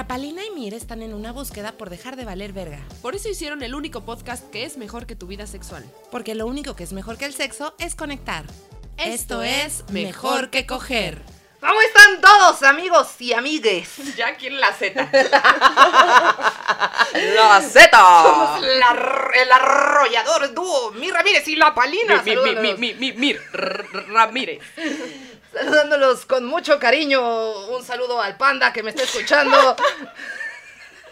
La Palina y Mir están en una búsqueda por dejar de valer verga. Por eso hicieron el único podcast que es mejor que tu vida sexual. Porque lo único que es mejor que el sexo es conectar. Esto es Mejor que Coger. ¿Cómo están todos, amigos y amigues? Ya quieren la Z. La Z. Somos la- el arrollador dúo, Mi Ramírez y La Palina. Mi, mi, mi, Saludándolos- mi, mi, mir, R- R- Ramírez. Saludándolos con mucho cariño. Un saludo al panda que me está escuchando.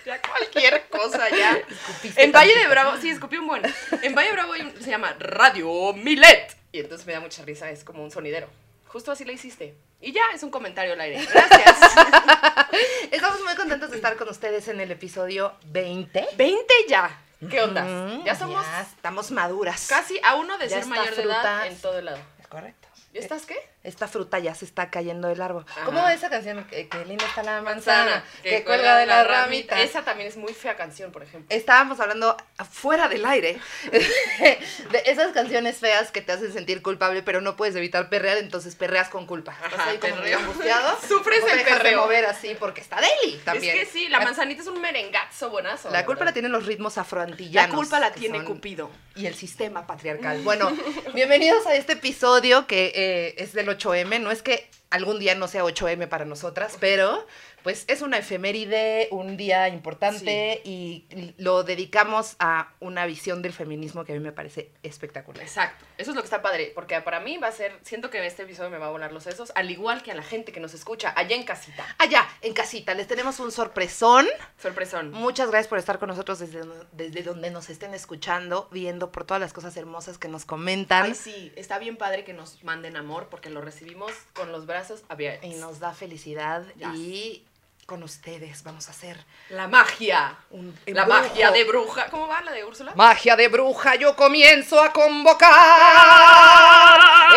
Ya cualquier cosa ya. Escupiste En Valle de. Bravo, sí, escupí un buen. En Valle de Bravo se llama Radio Milet. Y entonces me da mucha risa, es como un sonidero. Justo así lo hiciste. Y ya, es un comentario al aire. Gracias. Estamos muy contentos de estar con ustedes en el episodio 20. 20 ya. ¿Qué onda? Mm, Ya somos ya estamos maduras. casi a uno de Ya ser mayor de edad frutas. en todo el lado. Es correcto. ¿Y estás qué? Esta fruta ya se está cayendo del árbol. Ajá. ¿Cómo va esa canción? Que, que linda está la manzana, que, cuelga de la ramita. Esa también es muy fea canción, por ejemplo. Estábamos hablando fuera del aire de esas canciones feas que te hacen sentir culpable, pero no puedes evitar perrear, entonces perreas con culpa. Ajá, Estás ahí como perreo. medio angustiado. Sufres el dejas de perreo. mover así porque está deli también. Es que sí, la manzanita es un merengazo buenazo. La culpa la tienen los ritmos afroantillanos. La culpa la tiene Cupido. Y el sistema patriarcal. Bueno, bienvenidos a este episodio que eh, es del 8M. No es que algún día no sea 8M para nosotras, pero pues es una efeméride, un día importante y lo dedicamos a una visión del feminismo que a mí me parece espectacular. Exacto, eso es lo que está padre, porque para mí va a ser, siento que este episodio me va a volar los sesos, al igual que a la gente que nos escucha allá en casita. Allá, en casita, les tenemos un sorpresón. Sorpresón. Muchas gracias por estar con nosotros desde, desde donde nos estén escuchando, viendo por todas las cosas hermosas que nos comentan. Ay, sí, está bien padre que nos manden amor, porque lo recibimos con los brazos abiertos. y nos da felicidad Yes. y con ustedes vamos a hacer La magia. un La embrujo. magia de bruja. ¿Cómo va la de Úrsula? magia de bruja yo comienzo a convocar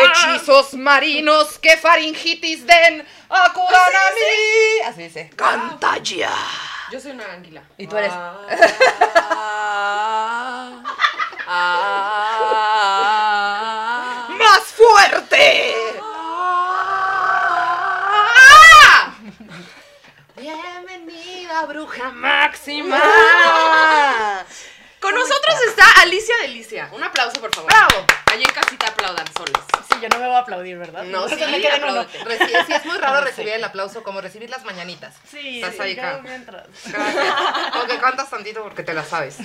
hechizos marinos que faringitis den acudan a mí así dice canta ya Yo soy una anguila. Y tú eres- Ah, ah, bruja máxima Con nosotros está Alicia Delicia. Un aplauso, por favor. bravo Allá en casita aplaudan solas. Sí, yo no me voy a aplaudir, ¿verdad? No, sí, me queda en uno. apláudate. Reci- sí, es muy raro No recibir el aplauso como recibir las mañanitas Sí, Estás sí, ahí, mientras. Gracias. Aunque cantas tantito porque te la sabes.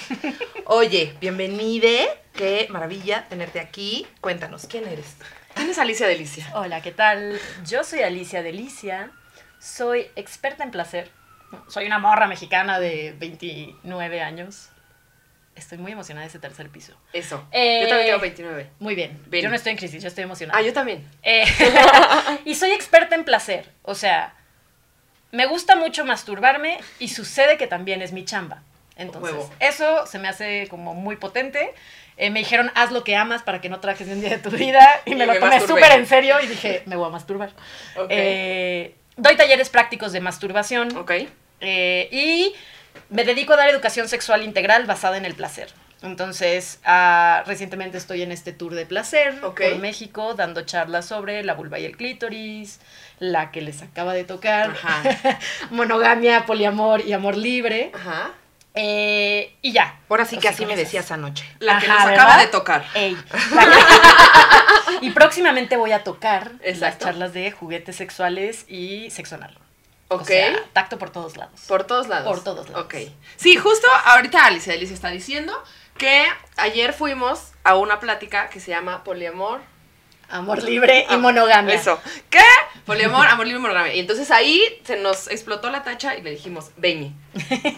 Oye, bienvenide. Qué maravilla tenerte aquí. Cuéntanos, ¿quién eres? ¿Quién es Alicia Delicia? Hola, ¿qué tal? Yo soy Alicia Delicia, soy experta en placer. Soy una morra mexicana de 29 años. Estoy muy emocionada de ese tercer piso. Eso. Eh, Yo también tengo 29. Muy bien. Yo no estoy en crisis, yo estoy emocionada. Ah, yo también. Eh, y soy experta en placer. O sea, me gusta mucho masturbarme y sucede que también es mi chamba. Entonces, Huevo. eso se me hace como muy potente. Eh, me dijeron, haz lo que amas para que no trajes ni un día de tu vida. Y Y me me lo tomé súper en serio y dije, me voy a masturbar. Ok. Eh, doy talleres prácticos de masturbación. Ok. Eh, y me dedico a dar educación sexual integral basada en el placer. Entonces, ah, recientemente estoy en este tour de placer Ok. por México, dando charlas sobre la vulva y el clítoris, la que les acaba de tocar, Ajá. monogamia, poliamor y amor libre. Ajá. Eh, y ya. Ahora sí que Así me decías anoche. La que Ajá, nos acaba ¿verdad? de tocar. Ey. y próximamente voy a tocar las charlas de juguetes sexuales y sexo anal. Ok. O sea, tacto por todos lados. Por todos lados. Por todos lados. Ok. Sí, justo ahorita Alicia Delicia está diciendo que ayer fuimos a una plática que se llama Poliamor. Amor libre y Ah, monogamia. Eso. ¿Qué? Poliamor, amor libre y monogamia. Y entonces ahí se nos explotó la tacha y le dijimos, ven.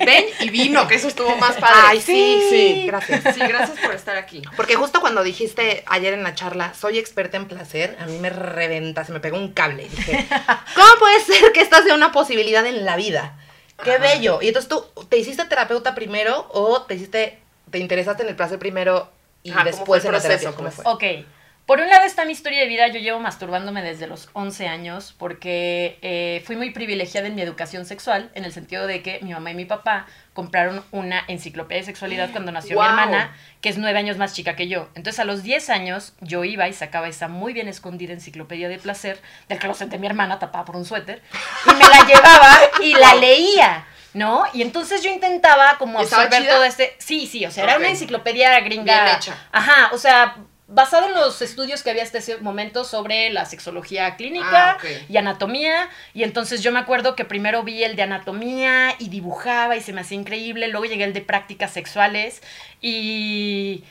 Ven y vino, que eso estuvo más padre. Ay, sí, sí, gracias. Sí, gracias por estar aquí. Porque justo cuando dijiste ayer en la charla, soy experta en placer, a mí me reventa, se me pegó un cable. Dije, ¿cómo puede ser que esta sea una posibilidad en la vida? Qué Ajá. bello. Y entonces tú, ¿te hiciste terapeuta primero o te hiciste, te interesaste en el placer primero y Ajá, ¿cómo después fue en el la terapia? proceso, ¿Cómo pues? fue? Ok. Por un lado está mi historia de vida, yo llevo masturbándome desde los 11 años porque eh, fui muy privilegiada en mi educación sexual, en el sentido de que mi mamá y mi papá compraron una enciclopedia de sexualidad cuando nació mi hermana, que es nueve años más chica que yo. Entonces a los 10 años yo iba y sacaba esa muy bien escondida enciclopedia de placer del closet de mi hermana, tapada por un suéter, y me la llevaba y la leía. ¿No? Y entonces yo intentaba como ¿Estaba absorber todo este. Sí, sí, o sea, era una enciclopedia gringa. Bien hecha. Ajá, o sea, basado en los estudios que había hasta ese momento sobre la sexología clínica Ah, y anatomía. Y entonces yo me acuerdo que primero vi el de anatomía y dibujaba y se me hacía increíble. Luego llegué el de prácticas sexuales y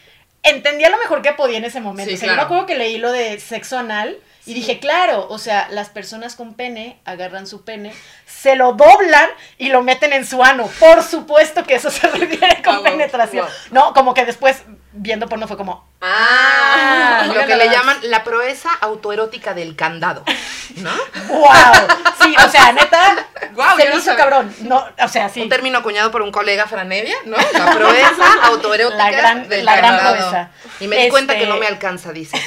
entendía lo mejor que podía en ese momento. Sí, o sea, yo me acuerdo que leí lo de sexo anal. Y dije, claro, o sea, las personas con pene agarran su pene, se lo doblan y lo meten en su ano. Por supuesto que eso se refiere con Ah, wow, penetración. wow. No, como que después, viendo porno, fue como, Ah, Lo que le llaman la proeza autoerótica del candado, ¿no? ¡Wow! Sí, o sea, neta, Guau, se yo me no hizo cabrón. No, o sea, sí. Un término acuñado por un colega franevia, ¿no? La proeza autoerótica La gran- del la gran candado. proeza. Y me di cuenta que Este- no me alcanza, dice.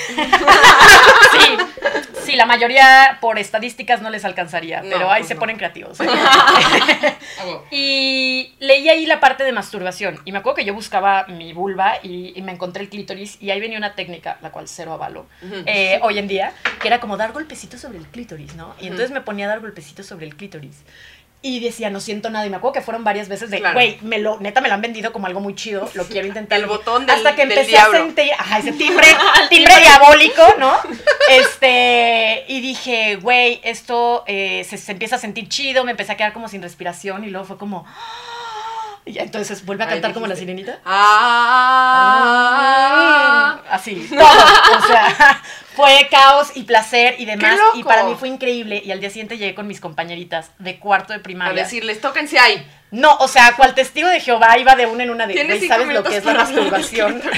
Sí, sí, la mayoría por estadísticas no les alcanzaría, No, pero ahí pues se no. ponen creativos. ¿eh? Y leí ahí la parte de masturbación. Y me acuerdo que yo buscaba mi vulva y, y me encontré el clítoris. Y ahí venía una técnica, la cual cero avalo, eh, hoy en día, que era como dar golpecitos sobre el clítoris, ¿no? Y entonces me ponía a dar golpecitos sobre el clítoris. Y decía, no siento nada. Y me acuerdo que fueron varias veces de, Claro. güey, me lo, neta me lo han vendido como algo muy chido. Lo quiero intentar. El botón del- Hasta que del empecé a sentir, ajá, ese timbre, timbre diabólico, ¿no? Este, y dije, güey, esto eh, se, se empieza a sentir chido. Me empecé a quedar como sin respiración. Y luego fue como, y entonces vuelve a Ay, cantar como la sirenita. Ah. Así, todo. O sea, fue caos y placer y demás. Y para mí fue increíble. Y al día siguiente llegué con mis compañeritas de cuarto de A primaria. decirles, tóquense ahí. No, o sea, cual testigo de Jehová iba de una en una de güey, ¿sabes lo que es la masturbación?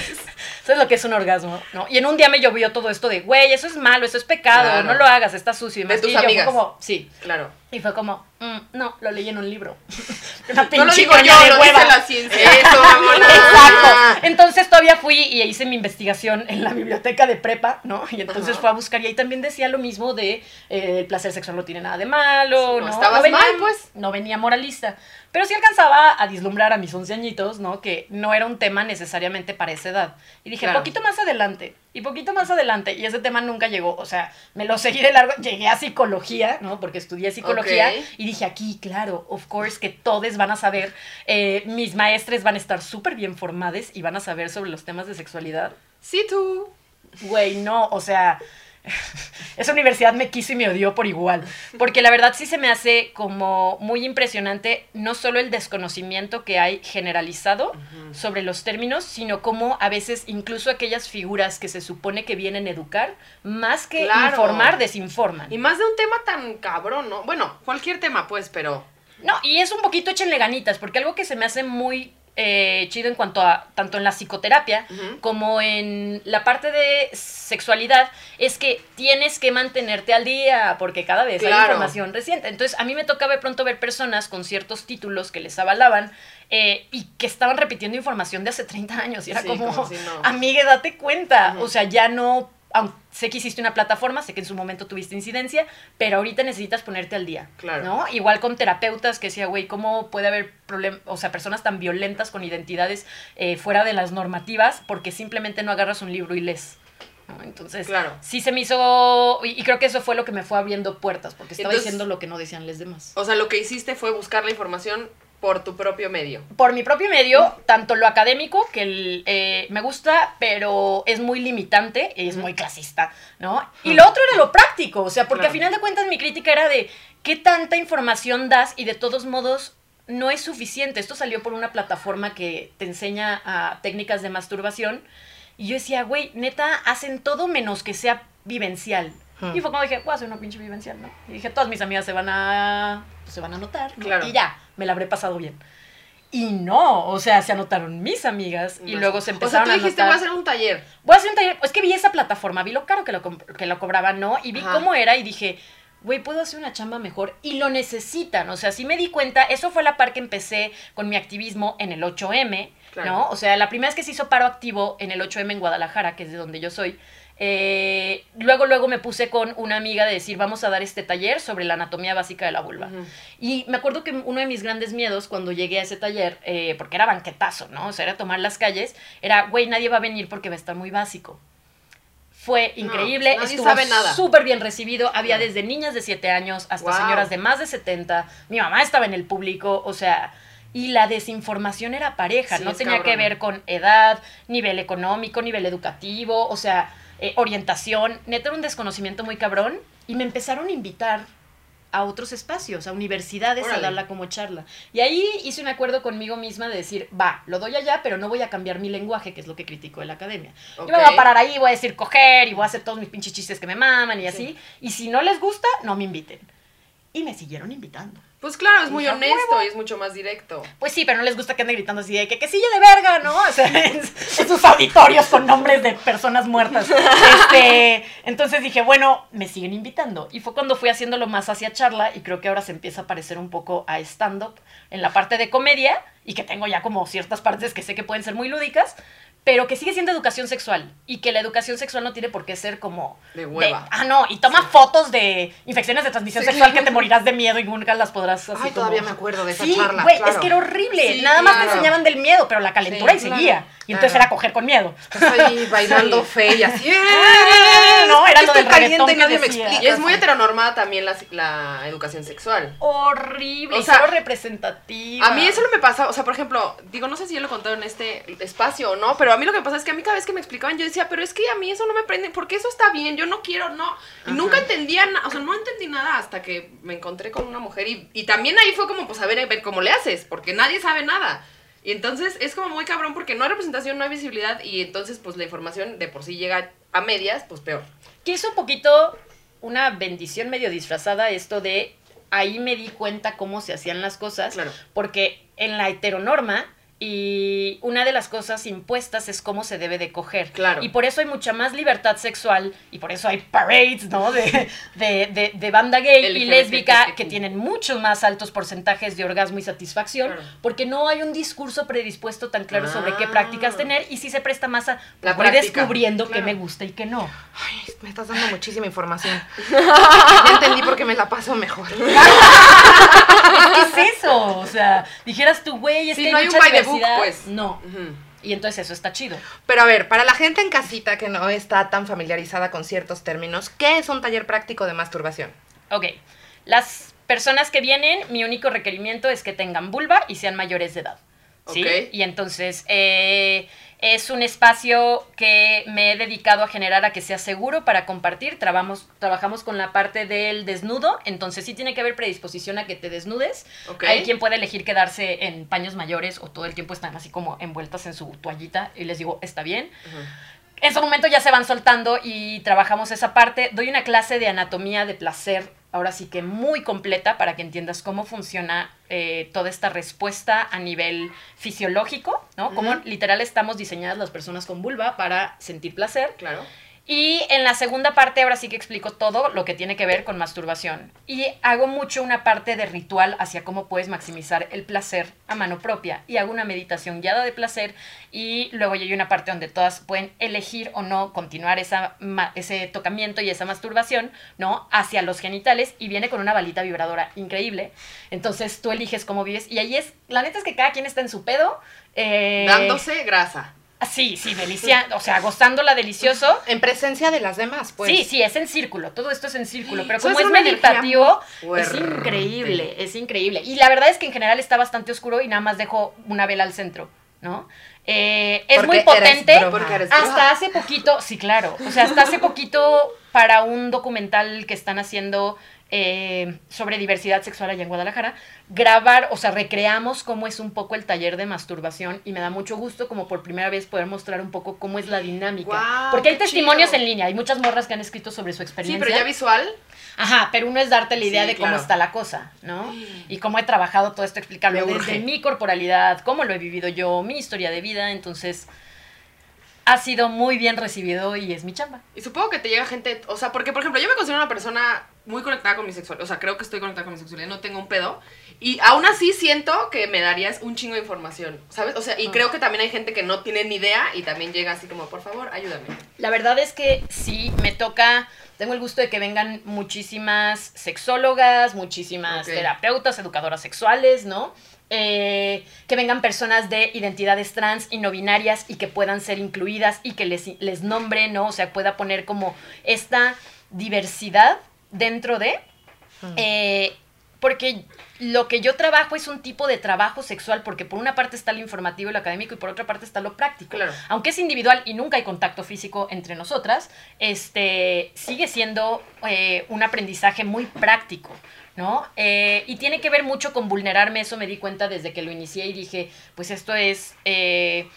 ¿Sabes lo que es un orgasmo? ¿No? Y en un día me llovió todo esto de, güey, eso es malo, eso es pecado, Claro. no lo hagas, está sucio y De más. tus y yo amigas. fue como, sí. Claro. Y fue como, mm, no, lo leí en un libro. Una No lo digo yo, de lo hueva. dice la ciencia. Eso. Exacto. Entonces todavía fui y hice mi investigación en la biblioteca de prepa, ¿no? Y entonces fue a buscar y ahí también decía lo mismo de eh, el placer sexual no tiene nada de malo, ¿no? no estabas venía, mal, pues. No venía moralista. Pero sí alcanzaba a vislumbrar a mis once añitos, ¿no? Que no era un tema necesariamente para esa edad. Y dije, Claro. poquito más adelante, y poquito más adelante, y ese tema nunca llegó. O sea, me lo seguí de largo, llegué a psicología, ¿no? Porque estudié psicología, y dije, aquí, claro, of course, que todos van a saber, eh, mis maestres van a estar súper bien formadas y van a saber sobre los temas de sexualidad. Sí, tú. Güey, no, o sea, esa universidad me quiso y me odió por igual. Porque la verdad sí se me hace como muy impresionante no solo el desconocimiento que hay generalizado sobre los términos, sino como a veces incluso aquellas figuras que se supone que vienen a educar, más que Claro. informar, desinforman. Y más de un tema tan cabrón, ¿no? Bueno, cualquier tema, pues, pero. No, y es un poquito échenle ganitas, porque algo que se me hace muy eh, chido en cuanto a, tanto en la psicoterapia como en la parte de sexualidad, es que tienes que mantenerte al día, porque cada vez hay información reciente. Entonces, a mí me tocaba de pronto ver personas con ciertos títulos que les avalaban eh, y que estaban repitiendo información de hace 30 años. Y era Sí, como, como si no. amigue, date cuenta. O sea, ya no... aunque sé que hiciste una plataforma, sé que en su momento tuviste incidencia, pero ahorita necesitas ponerte al día. Claro. ¿no? Igual con terapeutas que decía, güey, ¿cómo puede haber problemas, o sea, personas tan violentas con identidades eh, fuera de las normativas porque simplemente no agarras un libro y lees? ¿no? Entonces, Claro. sí se me hizo, y, y creo que eso fue lo que me fue abriendo puertas, porque estaba Entonces- diciendo lo que no decían los demás. O sea, lo que hiciste fue buscar la información por tu propio medio. Por mi propio medio, tanto lo académico, que el, eh, me gusta, pero es muy limitante, es muy clasista, ¿no? Y lo otro era lo práctico, o sea, porque Claro. a final de cuentas mi crítica era de qué tanta información das y de todos modos no es suficiente. Esto salió por una plataforma que te enseña a técnicas de masturbación y yo decía, güey, neta, hacen todo menos que sea vivencial. Y fue cuando dije, voy a hacer una pinche vivencial, ¿no? Y dije, todas mis amigas se van a, se van a anotar, ¿no? Claro. Y ya, me la habré pasado bien. Y no, o sea, se anotaron mis amigas y Más- luego se O sea, empezaron tú dijiste, a voy a hacer un taller. Voy a hacer un taller. Es que vi esa plataforma, vi lo caro que lo, que lo cobraban, ¿no? Y vi Ajá. cómo era y dije, güey, puedo hacer una chamba mejor. Y lo necesitan. O sea, sí me di cuenta. Eso fue la par que empecé con mi activismo en el 8M, Claro. ¿no? O sea, la primera vez que se hizo paro activo en el 8M en Guadalajara, que es de donde yo soy, eh, luego, luego me puse con una amiga de decir, vamos a dar este taller sobre la anatomía básica de la vulva. Y me acuerdo que uno de mis grandes miedos cuando llegué a ese taller, eh, porque era banquetazo, ¿no? O sea, era tomar las calles, era, güey, nadie va a venir porque va a estar muy básico. Fue No, increíble, nadie estuvo sabe nada. súper bien recibido. Había No. desde niñas de 7 años hasta Wow. señoras de más de 70. Mi mamá estaba en el público, o sea, y la desinformación era pareja, Sí, no tenía que ver con edad, nivel económico, nivel educativo, o sea, eh, orientación. Neta era un desconocimiento muy cabrón y me empezaron a invitar a otros espacios, a universidades, Órale. a darla como charla. Y ahí hice un acuerdo conmigo misma de decir, va, lo doy allá, pero no voy a cambiar mi lenguaje, que es lo que criticó de la academia. Ok. Yo me voy a parar ahí, voy a decir coger y voy a hacer todos mis pinches chistes que me maman y así. Y si no les gusta, no me inviten. Y me siguieron invitando. Pues claro, es muy Dije, honesto "Huevo". y es mucho más directo. Pues sí, pero no les gusta que ande gritando así de que, que silla de verga, ¿no? O sea, en, en sus auditorios con nombres de personas muertas. Este, entonces dije, bueno, me siguen invitando. Y fue cuando fui haciéndolo más hacia charla y creo que ahora se empieza a parecer un poco a stand-up en la parte de comedia y que tengo ya como ciertas partes que sé que pueden ser muy lúdicas, pero que sigue siendo educación sexual y que la educación sexual no tiene por qué ser como... De hueva. ah, no, y toma fotos de infecciones de transmisión sexual que te morirás de miedo y nunca las podrás así Ay, como- todavía me acuerdo de esa Sí, charla. güey, claro. es que era horrible. Sí, Nada más te enseñaban del miedo, pero la calentura Sí, y seguía. claro, y entonces claro. era coger con miedo. Estás ahí bailando fe y así. Ah, no, era lo estoy del caliente y reggaetón nadie que me decía. explica. Y es muy heteronormada también la, la educación sexual. Horrible, O sea, cero representativa. A mí eso no me pasa, o sea, por ejemplo, digo, no sé si yo lo he contado en este espacio o no, pero a mí lo que pasa es que a mí cada vez que me explicaban yo decía, pero es que a mí eso no me prende, porque eso está bien, yo no quiero, no. Y Ajá. nunca entendía, na- o sea, no entendí nada hasta que me encontré con una mujer y, y también ahí fue como, pues, a ver, a ver cómo le haces, porque nadie sabe nada. Y entonces es como muy cabrón porque no hay representación, no hay visibilidad y entonces pues la información de por sí llega a medias, pues peor. Que es un poquito una bendición medio disfrazada esto de ahí me di cuenta cómo se hacían las cosas. Claro. Porque en la heteronorma y una de las cosas impuestas es cómo se debe de coger. Claro. Y por eso hay mucha más libertad sexual y por eso hay parades, ¿no? De, de, de, de banda gay y lésbica que tienen muchos más altos porcentajes de orgasmo y satisfacción Claro. porque no hay un discurso predispuesto tan claro sobre qué Ah. prácticas tener y sí se presta más a La voy práctica. descubriendo qué Claro. me gusta y qué no. Ay, me estás dando muchísima información. ya entendí por qué me la paso mejor. ¿Qué es eso? O sea, dijeras tú, güey, es Sí, que no hay un mucha pues. No. Y entonces eso está chido. Pero a ver, para la gente en casita que no está tan familiarizada con ciertos términos, ¿qué es un taller práctico de masturbación? Ok. Las personas que vienen, mi único requerimiento es que tengan vulva y sean mayores de edad. ¿Sí? Y entonces eh, es un espacio que me he dedicado a generar a que sea seguro para compartir. Trabajamos, trabajamos con la parte del desnudo, entonces sí tiene que haber predisposición a que te desnudes. Hay quien puede elegir quedarse en paños mayores o todo el tiempo están así como envueltas en su toallita y les digo, está bien. En su momento ya se van soltando y trabajamos esa parte. Doy una clase de anatomía de placer, ahora sí que muy completa para que entiendas cómo funciona eh, toda esta respuesta a nivel fisiológico, ¿no? Ujú. literal estamos diseñadas las personas con vulva para sentir placer. Claro. Y en la segunda parte ahora sí que explico todo lo que tiene que ver con masturbación. Y hago mucho una parte de ritual hacia cómo puedes maximizar el placer a mano propia. Y hago una meditación guiada de placer y luego hay una parte donde todas pueden elegir o no continuar ese tocamiento y esa masturbación, ¿no? Hacia los genitales y viene con una balita vibradora increíble. Entonces tú eliges cómo vives y ahí es, la neta es que cada quien está en su pedo. eh, Dándose grasa. Sí, sí, delicia, o sea, gozándola delicioso. En presencia de las demás, pues. Sí, sí, es en círculo, todo esto es en círculo, pero como es meditativo, es increíble, es increíble. Y la verdad es que en general está bastante oscuro y nada más dejo una vela al centro, ¿no? Eh, es muy potente. Hasta hace poquito, sí, claro, o sea, hasta hace poquito para un documental que están haciendo eh, sobre diversidad sexual allá en Guadalajara, grabar, o sea, recreamos cómo es un poco el taller de masturbación y me da mucho gusto como por primera vez poder mostrar un poco cómo es la dinámica. Porque hay testimonios chido. en línea, hay muchas morras que han escrito sobre su Sí, experiencia. pero ya visual. Ajá, pero uno es darte la idea Sí, de cómo claro. está la cosa, ¿no? Y cómo he trabajado todo esto, explicarlo desde mi corporalidad, cómo lo he vivido yo, mi historia de vida, entonces ha sido muy bien recibido y es mi chamba. Y supongo que te llega gente, o sea, porque por ejemplo, yo me considero una persona muy conectada con mi sexualidad, o sea, creo que estoy conectada con mi sexualidad, no tengo un pedo. Y aún así siento que me darías un chingo de información, ¿sabes? O sea, y creo que también hay gente que no tiene ni idea y también llega así como, por favor, ayúdame. La verdad es que sí, me toca, tengo el gusto de que vengan muchísimas sexólogas, muchísimas terapeutas, educadoras sexuales, ¿no? Eh, que vengan personas de identidades trans y no binarias y que puedan ser incluidas y que les, les nombre, ¿no? O sea, pueda poner como esta diversidad dentro de... eh, porque lo que yo trabajo es un tipo de trabajo sexual, porque por una parte está lo informativo y lo académico y por otra parte está lo práctico. Claro. Aunque es individual y nunca hay contacto físico entre nosotras, este sigue siendo eh, un aprendizaje muy práctico. ¿No? Eh, y tiene que ver mucho con vulnerarme, eso me di cuenta desde que lo inicié y dije, pues esto es eh,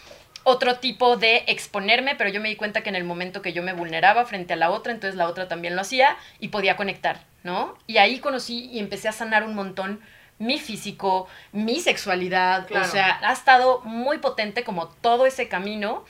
otro tipo de exponerme, pero yo me di cuenta que en el momento que yo me vulneraba frente a la otra, entonces la otra también lo hacía y podía conectar, ¿no? Y ahí conocí y empecé a sanar un montón mi físico, mi sexualidad, Claro. o sea, ha estado muy potente como todo ese camino.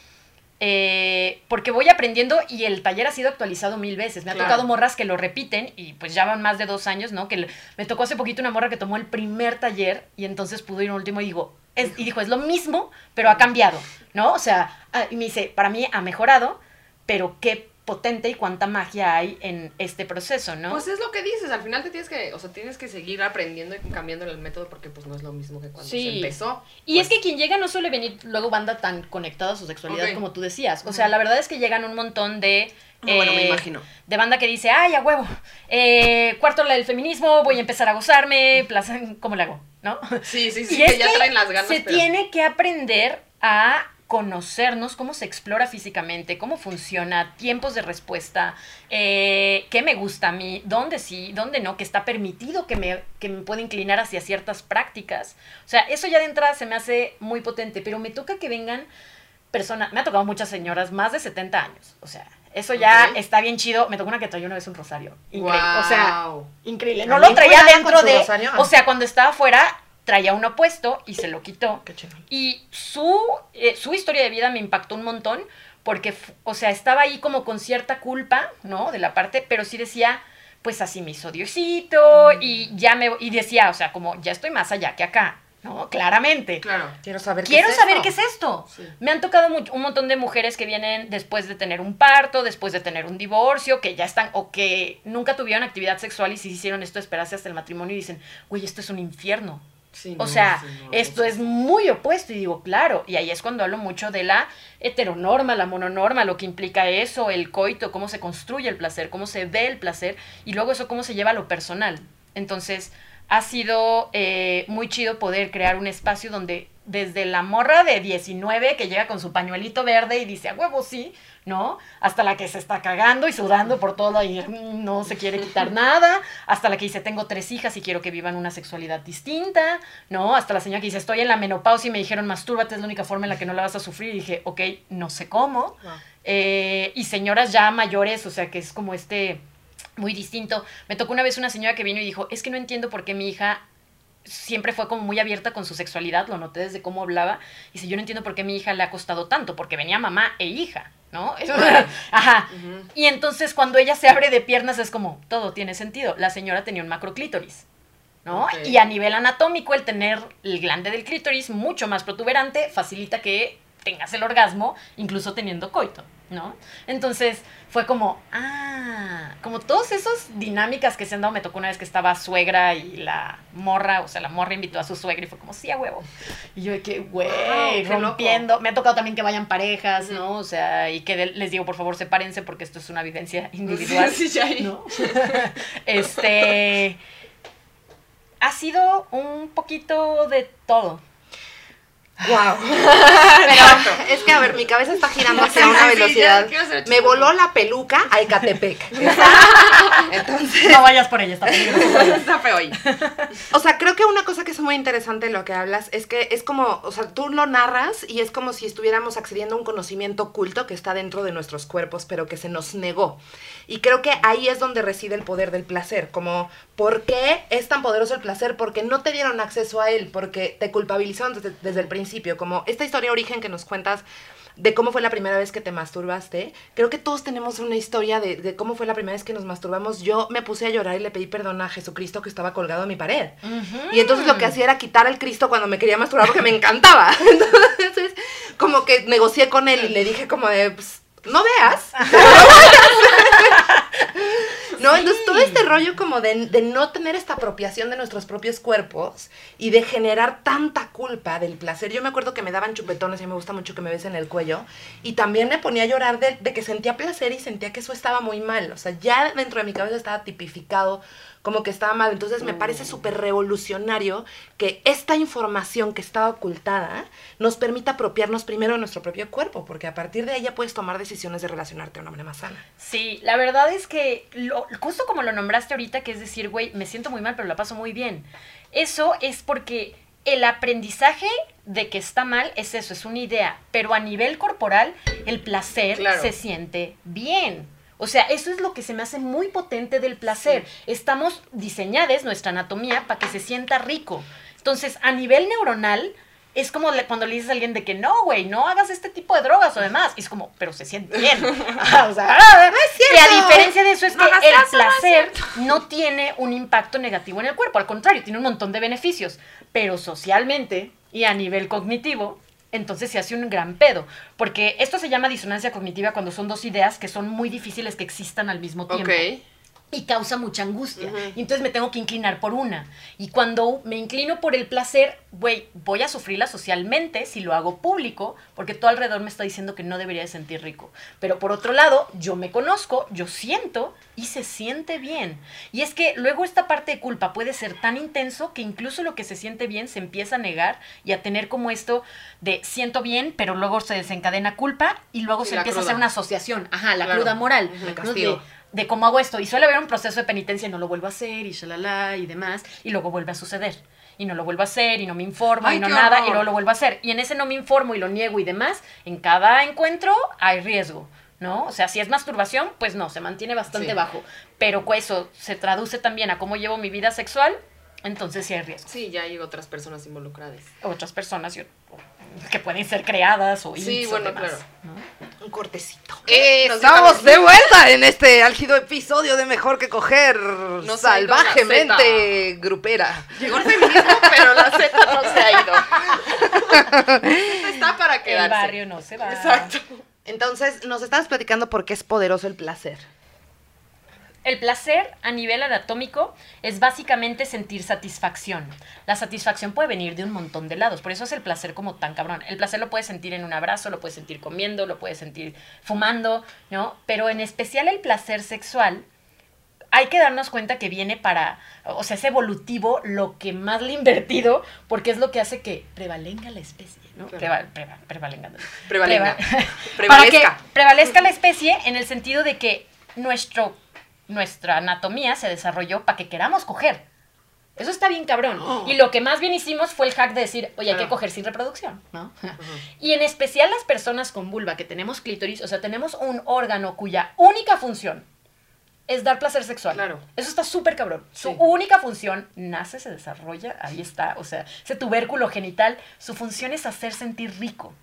Eh, porque voy aprendiendo y el taller ha sido actualizado mil veces. Me ha tocado morras que lo repiten y pues ya van más de dos años, ¿no? Que le- me tocó hace poquito una morra que tomó el primer taller y entonces pudo ir un último y digo, es, y dijo, es lo mismo, pero ha cambiado, ¿no? O sea, ah, y me dice, para mí ha mejorado, pero qué potente y cuánta magia hay en este proceso, ¿no? Pues es lo que dices, al final te tienes que, o sea, tienes que seguir aprendiendo y cambiando el método porque pues no es lo mismo que cuando Sí. se empezó. Y Pues, es que quien llega no suele venir luego banda tan conectada a su sexualidad como tú decías. O sea, la verdad es que llegan un montón de... No, bueno, me eh, imagino. De banda que dice, ay, a huevo, eh, cuarto la del feminismo, voy a empezar a gozarme, plaza, ¿cómo le hago? ¿No? Sí, sí, sí, y que es ya que traen las ganas. se pero- tiene que aprender a conocernos, cómo se explora físicamente, cómo funciona, tiempos de respuesta, eh, qué me gusta a mí, dónde sí, dónde no, que está permitido que me, que me pueda inclinar hacia ciertas prácticas. O sea, eso ya de entrada se me hace muy potente, pero me toca que vengan personas, me ha tocado muchas señoras, más de 70 años, o sea, eso ya está bien chido. Me tocó una que traía una vez un rosario. Increíble. O sea, increíble. No ¿También lo traía dentro de. rosario? O sea, cuando estaba afuera, traía uno puesto y se lo quitó. Qué. Y su, eh, su historia de vida me impactó un montón porque, o sea, estaba ahí como con cierta culpa, ¿no? De la parte, pero sí decía, pues así me hizo Diosito y ya me, y decía, o sea, como ya estoy más allá que acá, ¿no? Claramente. Claro. Quiero saber qué Quiero es saber esto. qué es esto. Sí. Me han tocado un montón de mujeres que vienen después de tener un parto, después de tener un divorcio, que ya están, o que nunca tuvieron actividad sexual y sí hicieron esto de esperarse hasta el matrimonio y dicen, güey, esto es un infierno. Sí, O sea, sí, no, esto es muy opuesto y digo, claro, y ahí es cuando hablo mucho de la heteronorma, la mononorma, lo que implica eso, el coito, cómo se construye el placer, cómo se ve el placer y luego eso cómo se lleva a lo personal. Entonces, ha sido eh, muy chido poder crear un espacio donde desde la morra de 19 que llega con su pañuelito verde y dice, a huevo sí, ¿no? Hasta la que se está cagando y sudando por todo y mm, no se quiere quitar nada, hasta la que dice, tengo tres hijas y quiero que vivan una sexualidad distinta, ¿no? Hasta la señora que dice, estoy en la menopausia y me dijeron, mastúrbate, es la única forma en la que no la vas a sufrir. Y dije, ok, no sé cómo. Eh, y señoras ya mayores, o sea, que es como este muy distinto. Me tocó una vez una señora que vino y dijo, es que no entiendo por qué mi hija siempre fue como muy abierta con su sexualidad, lo noté desde cómo hablaba, y dice, yo no entiendo por qué mi hija le ha costado tanto, porque venía mamá e hija, ¿no? Ajá. Y entonces cuando ella se abre de piernas es como, todo tiene sentido. La señora tenía un macroclítoris, ¿no? Y a nivel anatómico, el tener el glande del clítoris mucho más protuberante facilita que tengas el orgasmo, incluso teniendo coito, ¿no? Entonces fue como, ah, como todas esas dinámicas que se han dado, me tocó una vez que estaba suegra y la morra, o sea, la morra invitó a su suegra y fue como, sí, a huevo. Y yo de que, güey, Wow, qué loco. rompiendo. Me ha tocado también que vayan parejas, ¿no? O sea, y que de- les digo, por favor, sepárense porque esto es una vivencia individual. Sí, ya. ¿no? este. Ha sido un poquito de todo. Wow. Exacto. es que, a ver, mi cabeza está girando hacia una velocidad. Me voló la peluca a Ecatepec. Entonces, No vayas por ella, está peligroso. Está feo ahí. o sea, creo que una cosa que es muy interesante de lo que hablas es que es como, o sea, tú lo narras y es como si estuviéramos accediendo a un conocimiento oculto que está dentro de nuestros cuerpos, pero que se nos negó. Y creo que ahí es donde reside el poder del placer, como, ¿por qué es tan poderoso el placer? Porque no te dieron acceso a él, porque te culpabilizaron desde, desde el principio, como esta historia origen que nos cuentas de cómo fue la primera vez que te masturbaste. Creo que todos tenemos una historia de, de cómo fue la primera vez que nos masturbamos. Yo me puse a llorar y le pedí perdón a Jesucristo que estaba colgado en mi pared. Y entonces lo que hacía era quitar al Cristo cuando me quería masturbar porque me encantaba. Entonces, como que negocié con él y le dije como de, pues, no veas. No, entonces todo este rollo como de, de no tener esta apropiación de nuestros propios cuerpos y de generar tanta culpa del placer. Yo me acuerdo que me daban chupetones y me gusta mucho que me besen el cuello y también me ponía a llorar de, de que sentía placer y sentía que eso estaba muy mal. O sea, ya dentro de mi cabeza estaba tipificado como que estaba mal. Entonces me parece súper revolucionario que esta información que está ocultada nos permita apropiarnos primero de nuestro propio cuerpo, porque a partir de ahí ya puedes tomar decisiones de relacionarte de una manera más sana. Sí, la verdad es que lo- justo como lo nombraste ahorita, que es decir, güey, me siento muy mal, pero la paso muy bien. Eso es porque el aprendizaje de que está mal es eso, es una idea, pero a nivel corporal el placer Claro. se siente bien. O sea, eso es lo que se me hace muy potente del placer. Estamos diseñadas, nuestra anatomía, para que se sienta rico. Entonces, a nivel neuronal, es como le- cuando le dices a alguien de que no, güey, no hagas este tipo de drogas o demás. Y es como, pero se siente bien. Ajá, o sea, ah, y a diferencia de eso es No que el caso, no es placer no tiene un impacto negativo en el cuerpo. Al contrario, tiene un montón de beneficios. Pero socialmente y a nivel cognitivo, entonces se hace un gran pedo. Porque esto se llama disonancia cognitiva cuando son dos ideas que son muy difíciles que existan al mismo tiempo. Y causa mucha angustia. Y entonces me tengo que inclinar por una. Y cuando me inclino por el placer, güey, voy a sufrirla socialmente si lo hago público, porque todo alrededor me está diciendo que no debería de sentir rico. Pero por otro lado, yo me conozco, yo siento y se siente bien. Y es que luego esta parte de culpa puede ser tan intenso que incluso lo que se siente bien se empieza a negar y a tener como esto de siento bien, pero luego se desencadena culpa y luego Y se empieza a hacer una asociación. Ajá, la Claro. cruda moral. Me ¿no? castigo. De, de cómo hago esto. Y suele haber un proceso de penitencia y no lo vuelvo a hacer y shalala y demás. Y luego vuelve a suceder. Y no lo vuelvo a hacer y no me informo Ay, y no nada horror. y luego lo vuelvo a hacer. Y en ese no me informo y lo niego y demás, en cada encuentro hay riesgo. ¿No? O sea, si es masturbación, pues no, se mantiene bastante Sí. bajo. Pero eso se traduce también a cómo llevo mi vida sexual, entonces sí hay riesgo. Sí, ya hay otras personas involucradas. Otras personas que pueden ser creadas o Sí, o bueno, demás, claro. ¿no? Un cortecito. Eh, nos Estamos dejan- de vuelta en este álgido episodio de Mejor que Coger la salvajemente grupera. Llegó el feminismo, pero la Z no se ha ido. Está para El quedarse. barrio no se va. Exacto. Entonces, nos estabas platicando por qué es poderoso el placer. El placer a nivel anatómico es básicamente sentir satisfacción. La satisfacción puede venir de un montón de lados, por eso es el placer como tan cabrón. El placer lo puedes sentir en un abrazo, lo puedes sentir comiendo, lo puedes sentir fumando, ¿no? Pero en especial el placer sexual, hay que darnos cuenta que viene para, o sea, es evolutivo lo que más le he invertido, porque es lo que hace que prevalenga la especie, ¿no? Preva- preva- prevalenga. Prevalenga. Preva- Prevalezca. Para que prevalezca la especie en el sentido de que nuestro, nuestra anatomía se desarrolló para que queramos coger. Eso está bien cabrón. Y lo que más bien hicimos fue el hack de decir, oye, hay que coger sin reproducción, ¿no? Y en especial las personas con vulva, que tenemos clítoris, o sea, tenemos un órgano cuya única función es dar placer sexual. Claro. Eso está súper cabrón. Su única función nace, se desarrolla, ahí está. O sea, ese tubérculo genital, su función es hacer sentir rico.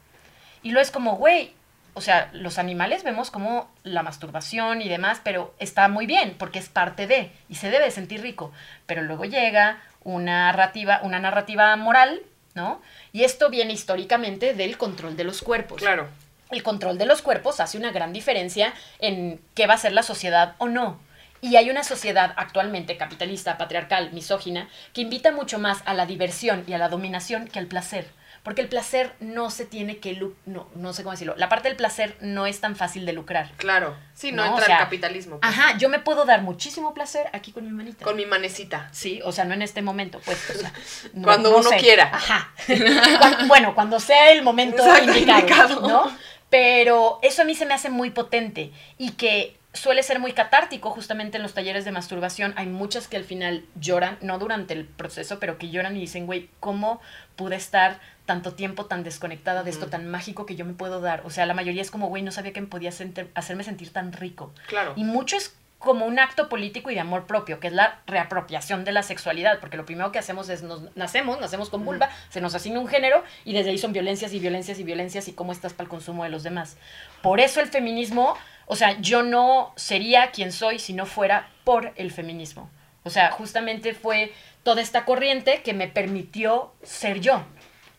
Y lo es como, güey, o sea, los animales vemos como la masturbación y demás, pero está muy bien porque es parte de y se debe sentir rico. Pero luego llega una narrativa, una narrativa moral, ¿no? Y esto viene históricamente del control de los cuerpos Claro. el control de los cuerpos hace una gran diferencia en qué va a ser la sociedad o no. Y hay una sociedad actualmente capitalista, patriarcal, misógina, que invita mucho más a la diversión y a la dominación que al placer. Porque el placer no se tiene que... No, no sé cómo decirlo. La parte del placer no es tan fácil de lucrar. Claro. Sí, no, No, entra o sea, el capitalismo. pues. Ajá, yo me puedo dar muchísimo placer aquí con mi manita. Con mi manecita. Sí, o sea, no en este momento, pues. o sea, no- Cuando no uno sé. quiera. Ajá. Bueno, cuando sea el momento Exacto, indicado, indicado. ¿no? Pero eso a mí se me hace muy potente y que suele ser muy catártico justamente en los talleres de masturbación. Hay muchas que al final lloran, no durante el proceso, pero que lloran y dicen, güey, ¿cómo pude estar tanto tiempo tan desconectada de esto tan mágico que yo me puedo dar? O sea, la mayoría es como, güey, no sabía que me podía sentir- hacerme sentir tan rico. Claro. Y mucho es como un acto político y de amor propio, que es la reapropiación de la sexualidad, porque lo primero que hacemos es nos nacemos, nacemos con vulva, se nos asigna un género y desde ahí son violencias y violencias y violencias y cómo estás para el consumo de los demás. Por eso el feminismo, o sea, yo no sería quien soy si no fuera por el feminismo. O sea, justamente fue toda esta corriente que me permitió ser yo.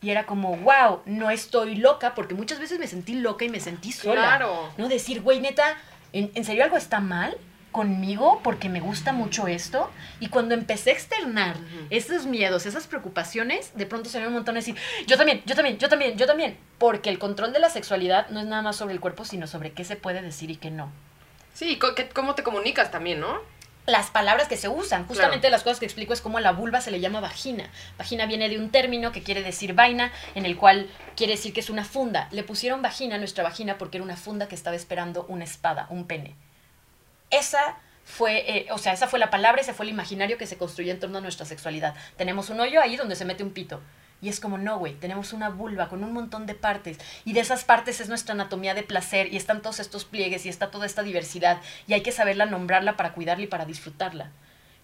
Y era como, wow, no estoy loca, porque muchas veces me sentí loca y me sentí sola. Claro. ¿No? Decir, güey, neta, ¿en, ¿en serio algo está mal? conmigo porque me gusta mucho esto y cuando empecé a externar esos miedos, esas preocupaciones, de pronto se me un montón de decir, yo también, yo también, yo también, yo también, porque el control de la sexualidad no es nada más sobre el cuerpo, sino sobre qué se puede decir y qué no. Sí, cómo te comunicas también, ¿no? Las palabras que se usan. Justamente las cosas que explico es cómo a la vulva se le llama vagina. Vagina viene de un término que quiere decir vaina, en el cual quiere decir que es una funda. Le pusieron vagina a nuestra vagina porque era una funda que estaba esperando una espada, un pene. Esa fue, eh, o sea, esa fue la palabra, ese fue el imaginario que se construyó en torno a nuestra sexualidad. Tenemos un hoyo ahí donde se mete un pito. Y es como, no, güey, tenemos una vulva con un montón de partes. Y de esas partes es nuestra anatomía de placer. Y están todos estos pliegues y está toda esta diversidad. Y hay que saberla nombrarla para cuidarla y para disfrutarla.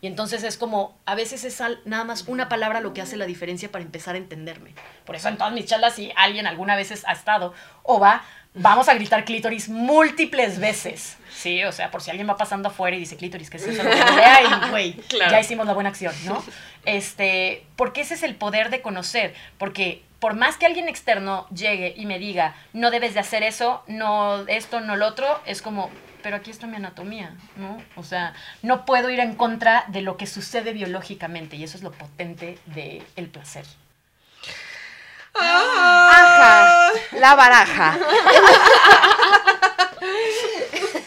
Y entonces es como, a veces es nada más una palabra lo que hace la diferencia para empezar a entenderme. Por eso en todas mis charlas, si alguien alguna vez ha estado o va, vamos a gritar clítoris múltiples veces. Sí, o sea, por si alguien va pasando afuera y dice clítoris, ¿qué es eso? Que y, güey, Claro. ya hicimos la buena acción, ¿no? Este, porque ese es el poder de conocer, porque por más que alguien externo llegue y me diga, no debes de hacer eso, no esto, no lo otro, es como, pero aquí está mi anatomía, ¿no? O sea, no puedo ir en contra de lo que sucede biológicamente y eso es lo potente del el placer. Ajá, la baraja.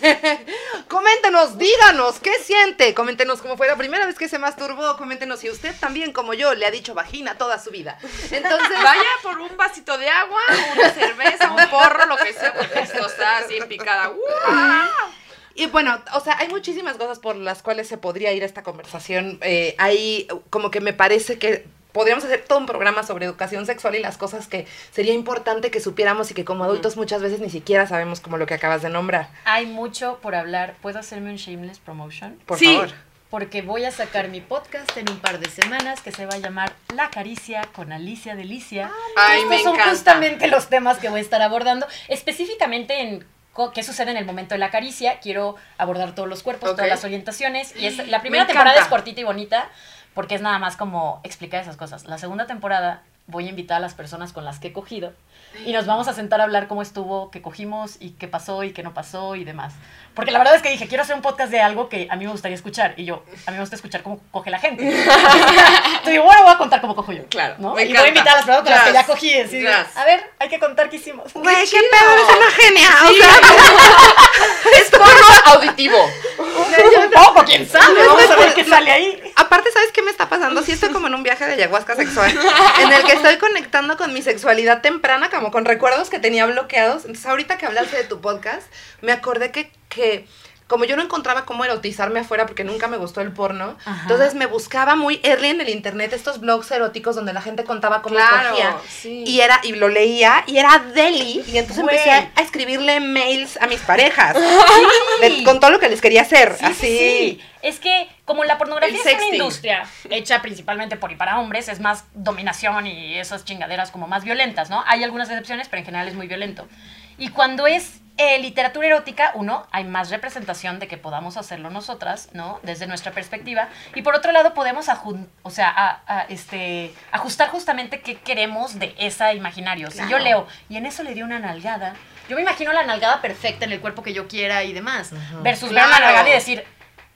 Coméntenos, díganos, ¿qué siente? Coméntenos cómo fue la primera vez que se masturbó. Coméntenos si usted también, como yo, le ha dicho vagina toda su vida. Entonces, Vaya por un vasito de agua, una cerveza, un porro, lo que sea, porque esto está así en picada. Y bueno, o sea, hay muchísimas cosas por las cuales se podría ir esta conversación. Eh, hay como que me parece que podríamos hacer todo un programa sobre educación sexual y las cosas que sería importante que supiéramos y que como adultos muchas veces ni siquiera sabemos como lo que acabas de nombrar. Hay mucho por hablar. ¿Puedo hacerme un shameless promotion? Por Sí. favor. Porque voy a sacar mi podcast en un par de semanas que se va a llamar La Caricia con Alicia Delicia. Ay, Estos me son encanta. justamente los temas que voy a estar abordando, específicamente en co- qué sucede en el momento de la caricia. Quiero abordar todos los cuerpos, todas las orientaciones. Y es, la primera Me temporada encanta. es cortita y bonita porque es nada más como explicar esas cosas. La segunda temporada voy a invitar a las personas con las que he cogido y nos vamos a sentar a hablar cómo estuvo, qué cogimos y qué pasó y qué no pasó y demás. Porque la verdad es que dije, quiero hacer un podcast de algo que a mí me gustaría escuchar. Y yo, a mí me gusta escuchar cómo coge la gente. Entonces digo, bueno, voy a contar cómo cojo yo. Claro, ¿no? me Y voy a invitar a las personas con las que ya cogí. a ver, hay que contar qué hicimos. Güey, qué, chido. pedo, es una genia. O sea, Es porro auditivo. Poco, quién sabe. Vamos a ver qué sale ahí. Aparte, ¿sabes qué me está pasando? Sí estoy como en un viaje de ayahuasca sexual, en el que estoy conectando con mi sexualidad temprana, como con recuerdos que tenía bloqueados. Entonces, ahorita que hablaste de tu podcast, me acordé que, que como yo no encontraba cómo erotizarme afuera porque nunca me gustó el porno, Ajá. entonces me buscaba muy early en el internet estos blogs eróticos donde la gente contaba cómo Claro, cogía. sí. Y era, y lo leía, y era deli, y entonces Güey. empecé a, a escribirle mails a mis parejas. de- con todo lo que les quería hacer. Sí, así. sí, sí. Es que como la pornografía es una industria hecha principalmente por y para hombres, es más dominación y esas chingaderas como más violentas, ¿no? Hay algunas excepciones, pero en general es muy violento. Y cuando es eh, literatura erótica, uno, hay más representación de que podamos hacerlo nosotras, ¿no? Desde nuestra perspectiva. Y por otro lado, podemos o sea, a- a, este, ajustar justamente qué queremos de esa imaginario. Si yo Claro. leo y en eso le di una nalgada, yo me imagino la nalgada perfecta en el cuerpo que yo quiera y demás. Versus ver una Claro. nalgada y decir,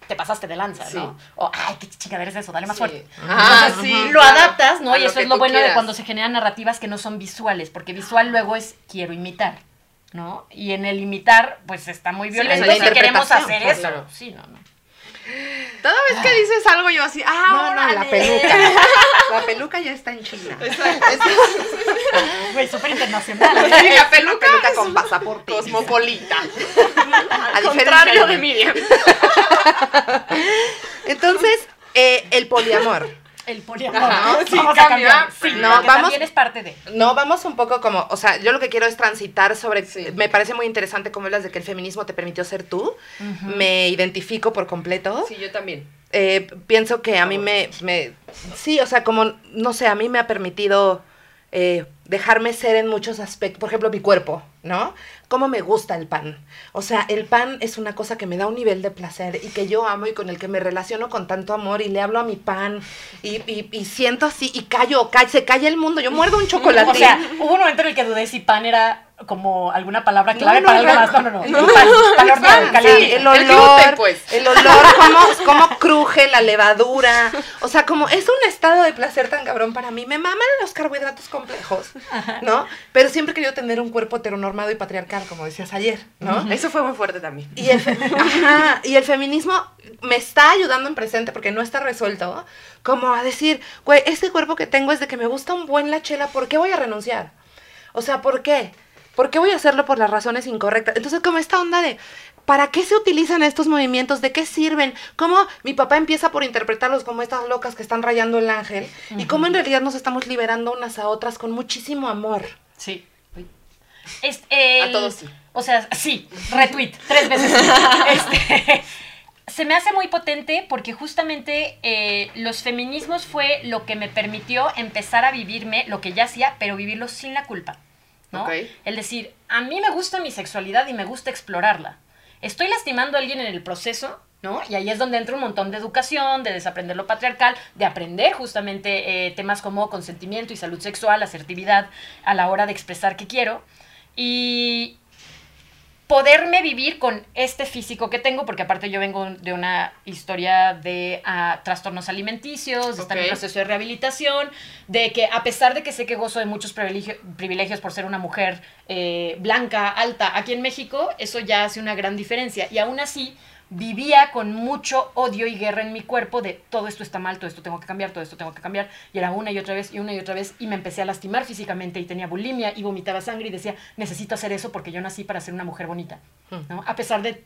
te pasaste de lanza, Sí. ¿no? O, ay, qué chingadera es eso, dale más Sí. fuerte. Ah, Entonces, sí, lo claro. adaptas, ¿no? Y eso es lo bueno de quieras. cuando se generan narrativas que no son visuales, porque visual luego es quiero imitar, ¿no? Y en el imitar, pues está muy Sí, violento la si queremos hacer pues, eso. claro. Sí, no, no. Toda vez que dices algo, yo así, ah, No, no, la peluca. La peluca ya está en China. Güey, súper internacional. Sí, la peluca, Peluca es con pasaporte. cosmopolita. A Al diferencia contrario de de Miriam. Entonces, eh, el poliamor. El poliamor. Ajá. Sí, vamos a cambia, cambiar. Sí, No, vamos- también es parte de. No, vamos un poco como, o sea, yo lo que quiero es transitar sobre, Sí. me parece muy interesante cómo hablas de que el feminismo te permitió ser tú, me identifico por completo, Sí, yo también. Eh, pienso que a mí me, me, sí, o sea, como, no sé, a mí me ha permitido eh, dejarme ser en muchos aspectos, por ejemplo, mi cuerpo, ¿no? Cómo me gusta el pan. O sea, el pan es una cosa que me da un nivel de placer y que yo amo y con el que me relaciono con tanto amor y le hablo a mi pan y, y- y siento así y callo, ca- se calla el mundo. Yo muerdo un chocolate. O sea, hubo un momento en el que dudé si pan era como alguna palabra No, clave no, para algo no. más. No, no, no. No. pan, pan horneado, Sí, caliente. el olor, El gluten, pues. el olor, cómo, cómo cruje la levadura. O sea, como es un estado de placer tan cabrón para mí. Me maman los carbohidratos complejos, ¿no? Pero siempre he querido tener un cuerpo heteronormado y patriarcal, como decías ayer, ¿no? Eso fue muy fuerte también. Y el, ajá, y el feminismo me está ayudando en presente porque no está resuelto, como a decir, güey, este cuerpo que tengo es de que me gusta un buen la chela, ¿por qué voy a renunciar? O sea, ¿por qué? ¿Por qué voy a hacerlo por las razones incorrectas? Entonces, como esta onda de, ¿para qué se utilizan estos movimientos? ¿De qué sirven? ¿Cómo mi papá empieza por interpretarlos como estas locas que están rayando el ángel? Y cómo en realidad nos estamos liberando unas a otras con muchísimo amor. Sí. Es, el- A todos sí. O sea, sí, retweet, tres veces. Este, se me hace muy potente porque justamente eh, los feminismos fue lo que me permitió empezar a vivirme lo que ya hacía, pero vivirlo sin la culpa. ¿No? Ok. El decir, a mí me gusta mi sexualidad y me gusta explorarla. Estoy lastimando a alguien en el proceso, ¿no? Y ahí es donde entra un montón de educación, de desaprender lo patriarcal, de aprender justamente eh, temas como consentimiento y salud sexual, asertividad a la hora de expresar que quiero. Y poderme vivir con este físico que tengo, porque aparte yo vengo de una historia de ah, trastornos alimenticios, de estar en proceso de rehabilitación, de que a pesar de que sé que gozo de muchos privilegio- privilegios por ser una mujer eh, blanca, alta, aquí en México, eso ya hace una gran diferencia. Y aún así, vivía con mucho odio y guerra en mi cuerpo de todo esto está mal, todo esto tengo que cambiar, todo esto tengo que cambiar. Y era una y otra vez y una y otra vez y me empecé a lastimar físicamente y tenía bulimia y vomitaba sangre y decía, necesito hacer eso porque yo nací para ser una mujer bonita. ¿no? A pesar de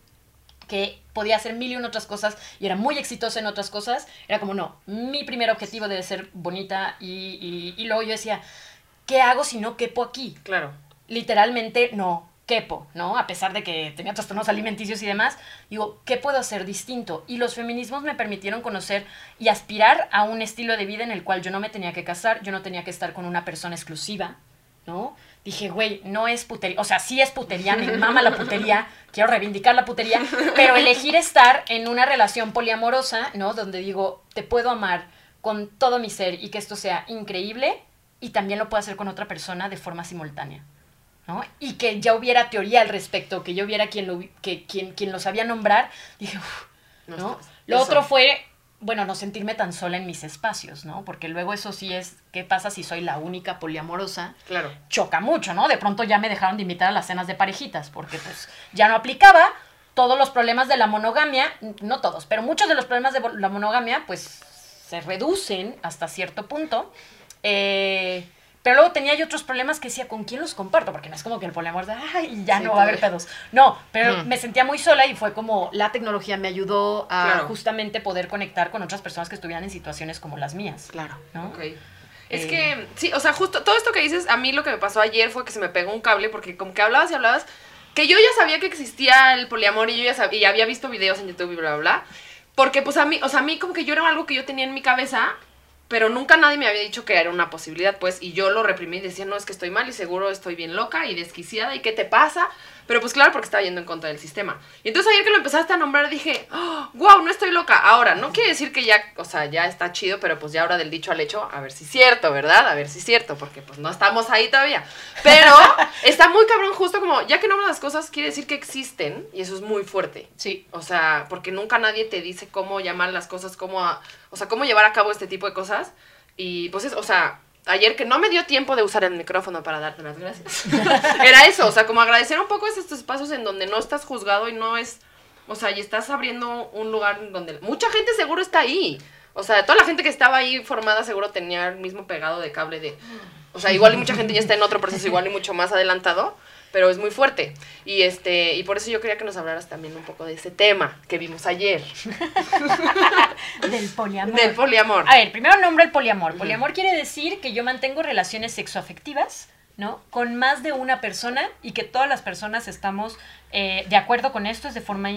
que podía hacer mil y una otras cosas y era muy exitosa en otras cosas, era como, no, mi primer objetivo debe ser bonita y, y, y luego yo decía, ¿qué hago si no quepo aquí? Claro. literalmente no quepo, ¿no? A pesar de que tenía trastornos alimenticios y demás, digo, ¿qué puedo hacer distinto? Y los feminismos me permitieron conocer y aspirar a un estilo de vida en el cual yo no me tenía que casar, yo no tenía que estar con una persona exclusiva, ¿no? Dije, güey, no es putería, o sea, sí es putería, me mama la putería, quiero reivindicar la putería, pero elegir estar en una relación poliamorosa, ¿no? Donde digo, te puedo amar con todo mi ser y que esto sea increíble y también lo puedo hacer con otra persona de forma simultánea. ¿No? Y que ya hubiera teoría al respecto, que yo viera quien lo, que, quien, quien lo sabía nombrar, dije, "Uf", No ¿no? estás- Lo eso. otro fue, bueno, no sentirme tan sola en mis espacios, ¿no? Porque luego eso sí es, ¿qué pasa si soy la única poliamorosa? Claro. choca mucho, ¿no? De pronto ya me dejaron de invitar a las cenas de parejitas, porque pues ya no aplicaba todos los problemas de la monogamia, no todos, pero muchos de los problemas de la monogamia pues se reducen hasta cierto punto. Eh, pero luego tenía yo otros problemas que decía, ¿con quién los comparto? Porque no es como que el poliamor de, ay, ya Sí, no va a haber pedos. No, pero Ujú. me sentía muy sola y fue como la tecnología me ayudó a Claro. justamente poder conectar con otras personas que estuvieran en situaciones como las mías. Claro. ¿no? Ok. Es Eh. que, sí, o sea, justo todo esto que dices, a mí lo que me pasó ayer fue que se me pegó un cable porque como que hablabas y hablabas, que yo ya sabía que existía el poliamor y yo ya sabía, y había visto videos en YouTube y bla, bla, bla. Porque pues a mí, o sea, a mí como que yo era algo que yo tenía en mi cabeza, pero nunca nadie me había dicho que era una posibilidad, pues, y yo lo reprimí decía, no, es que estoy mal y seguro estoy bien loca y desquiciada y qué te pasa. Pero pues claro, porque estaba yendo en contra del sistema. Y entonces ayer que lo empezaste a nombrar dije, wow, no estoy loca. Ahora, no quiere decir que ya, o sea, ya está chido, pero pues ya ahora del dicho al hecho, a ver si es cierto, ¿verdad? A ver si es cierto, porque pues no estamos ahí todavía. Pero está muy cabrón, justo como, ya que nombras las cosas, quiere decir que existen, y eso es muy fuerte. Sí. O sea, porque nunca nadie te dice cómo llamar las cosas, cómo, a- o sea, cómo llevar a cabo este tipo de cosas. Y pues es, o sea, ayer que no me dio tiempo de usar el micrófono para darte las gracias. Era eso, o sea, como agradecer un poco estos espacios en donde no estás juzgado y no es, o sea, y estás abriendo un lugar donde mucha gente seguro está ahí. O sea, toda la gente que estaba ahí formada seguro tenía el mismo pegado de cable de... O sea, igual y mucha gente ya está en otro proceso igual y mucho más adelantado. Pero es muy fuerte. Y este, y por eso yo quería que nos hablaras también un poco de ese tema que vimos ayer, Del poliamor. del poliamor. A ver, primero nombro el poliamor. Poliamor quiere decir que yo mantengo relaciones sexoafectivas, ¿no? Con más de una persona y que todas las personas estamos eh, de acuerdo con esto es de forma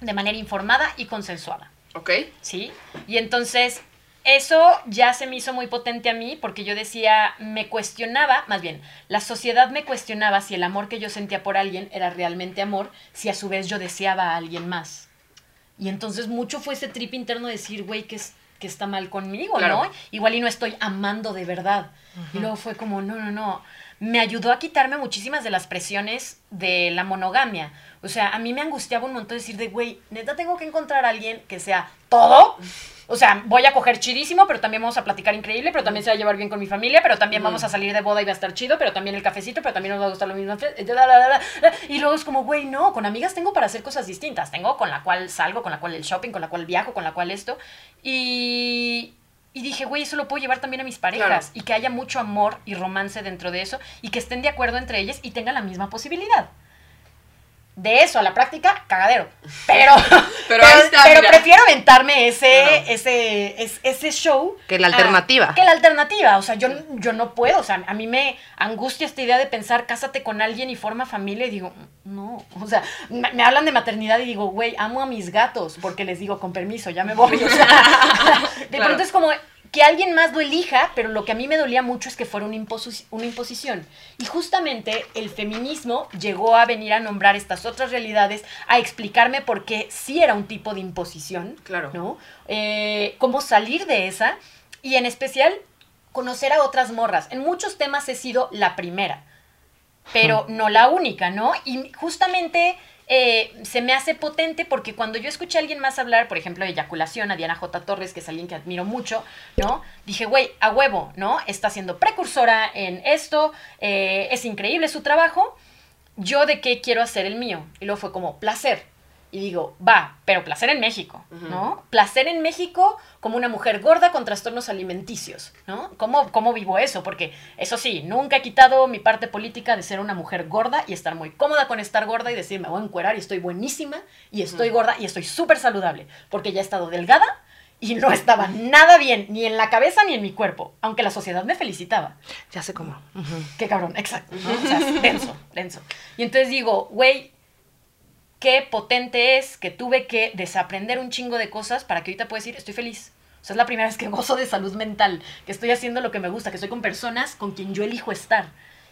de manera informada y consensuada. ¿Ok? ¿sí? Y entonces eso ya se me hizo muy potente a mí porque yo decía, me cuestionaba, más bien, la sociedad me cuestionaba si el amor que yo sentía por alguien era realmente amor, si a su vez yo deseaba a alguien más. Y entonces mucho fue ese trip interno de decir, güey, que, es, que está mal conmigo, Claro. ¿no? Igual y no estoy amando de verdad. Y luego fue como, no, no, no. Me ayudó a quitarme muchísimas de las presiones de la monogamia. O sea, a mí me angustiaba un montón decir de, güey, neta tengo que encontrar a alguien que sea todo. O sea, voy a coger chidísimo, pero también vamos a platicar increíble, pero también se va a llevar bien con mi familia, pero también vamos a salir de boda y va a estar chido, pero también el cafecito, pero también nos va a gustar lo mismo. Y luego es como, güey, no, con amigas tengo para hacer cosas distintas. Tengo con la cual salgo, con la cual el shopping, con la cual viajo, con la cual esto. Y, y dije, güey, eso lo puedo llevar también a mis parejas. Claro. Y que haya mucho amor y romance dentro de eso y que estén de acuerdo entre ellas y tengan la misma posibilidad. De eso a la práctica, cagadero. Pero, Pero está, pero prefiero aventarme ese, ese, es- ese show. Que la a- alternativa. que la alternativa. O sea, yo, yo no puedo. O sea, a mí me angustia esta idea de pensar, cásate con alguien y forma familia. Y digo, no. O sea, me, me hablan de maternidad y digo, güey, amo a mis gatos. Porque les digo, con permiso, ya me voy. O sea, de Claro. pronto es como que alguien más lo elija, pero lo que a mí me dolía mucho es que fuera una, imposi- una imposición. Y justamente el feminismo llegó a venir a nombrar estas otras realidades, a explicarme por qué sí era un tipo de imposición, Claro. ¿no? Eh, cómo salir de esa y en especial conocer a otras morras. En muchos temas he sido la primera, pero no la única, ¿no? Y justamente eh, se me hace potente porque cuando yo escuché a alguien más hablar, por ejemplo, de eyaculación, a Diana J. Torres, que es alguien que admiro mucho, ¿no? Dije, güey, a huevo, ¿no? Está siendo precursora en esto, eh, es increíble su trabajo, yo de qué quiero hacer el mío. Y luego fue como placer. Y digo, va, pero placer en México, ¿no? Placer en México como una mujer gorda con trastornos alimenticios, ¿no? ¿Cómo, ¿Cómo vivo eso? Porque eso sí, nunca he quitado mi parte política de ser una mujer gorda y estar muy cómoda con estar gorda y decir, me voy a encuerar y estoy buenísima y estoy gorda y estoy súper saludable, porque ya he estado delgada y no estaba nada bien, ni en la cabeza ni en mi cuerpo, aunque la sociedad me felicitaba. Ya sé cómo. Ujú. Qué cabrón, exacto. ¿no? O sea, denso, denso. Y entonces digo, güey, qué potente es que tuve que desaprender un chingo de cosas para que ahorita pueda decir, estoy feliz. O sea, es la primera vez que gozo de salud mental, que estoy haciendo lo que me gusta, que estoy con personas con quien yo elijo estar.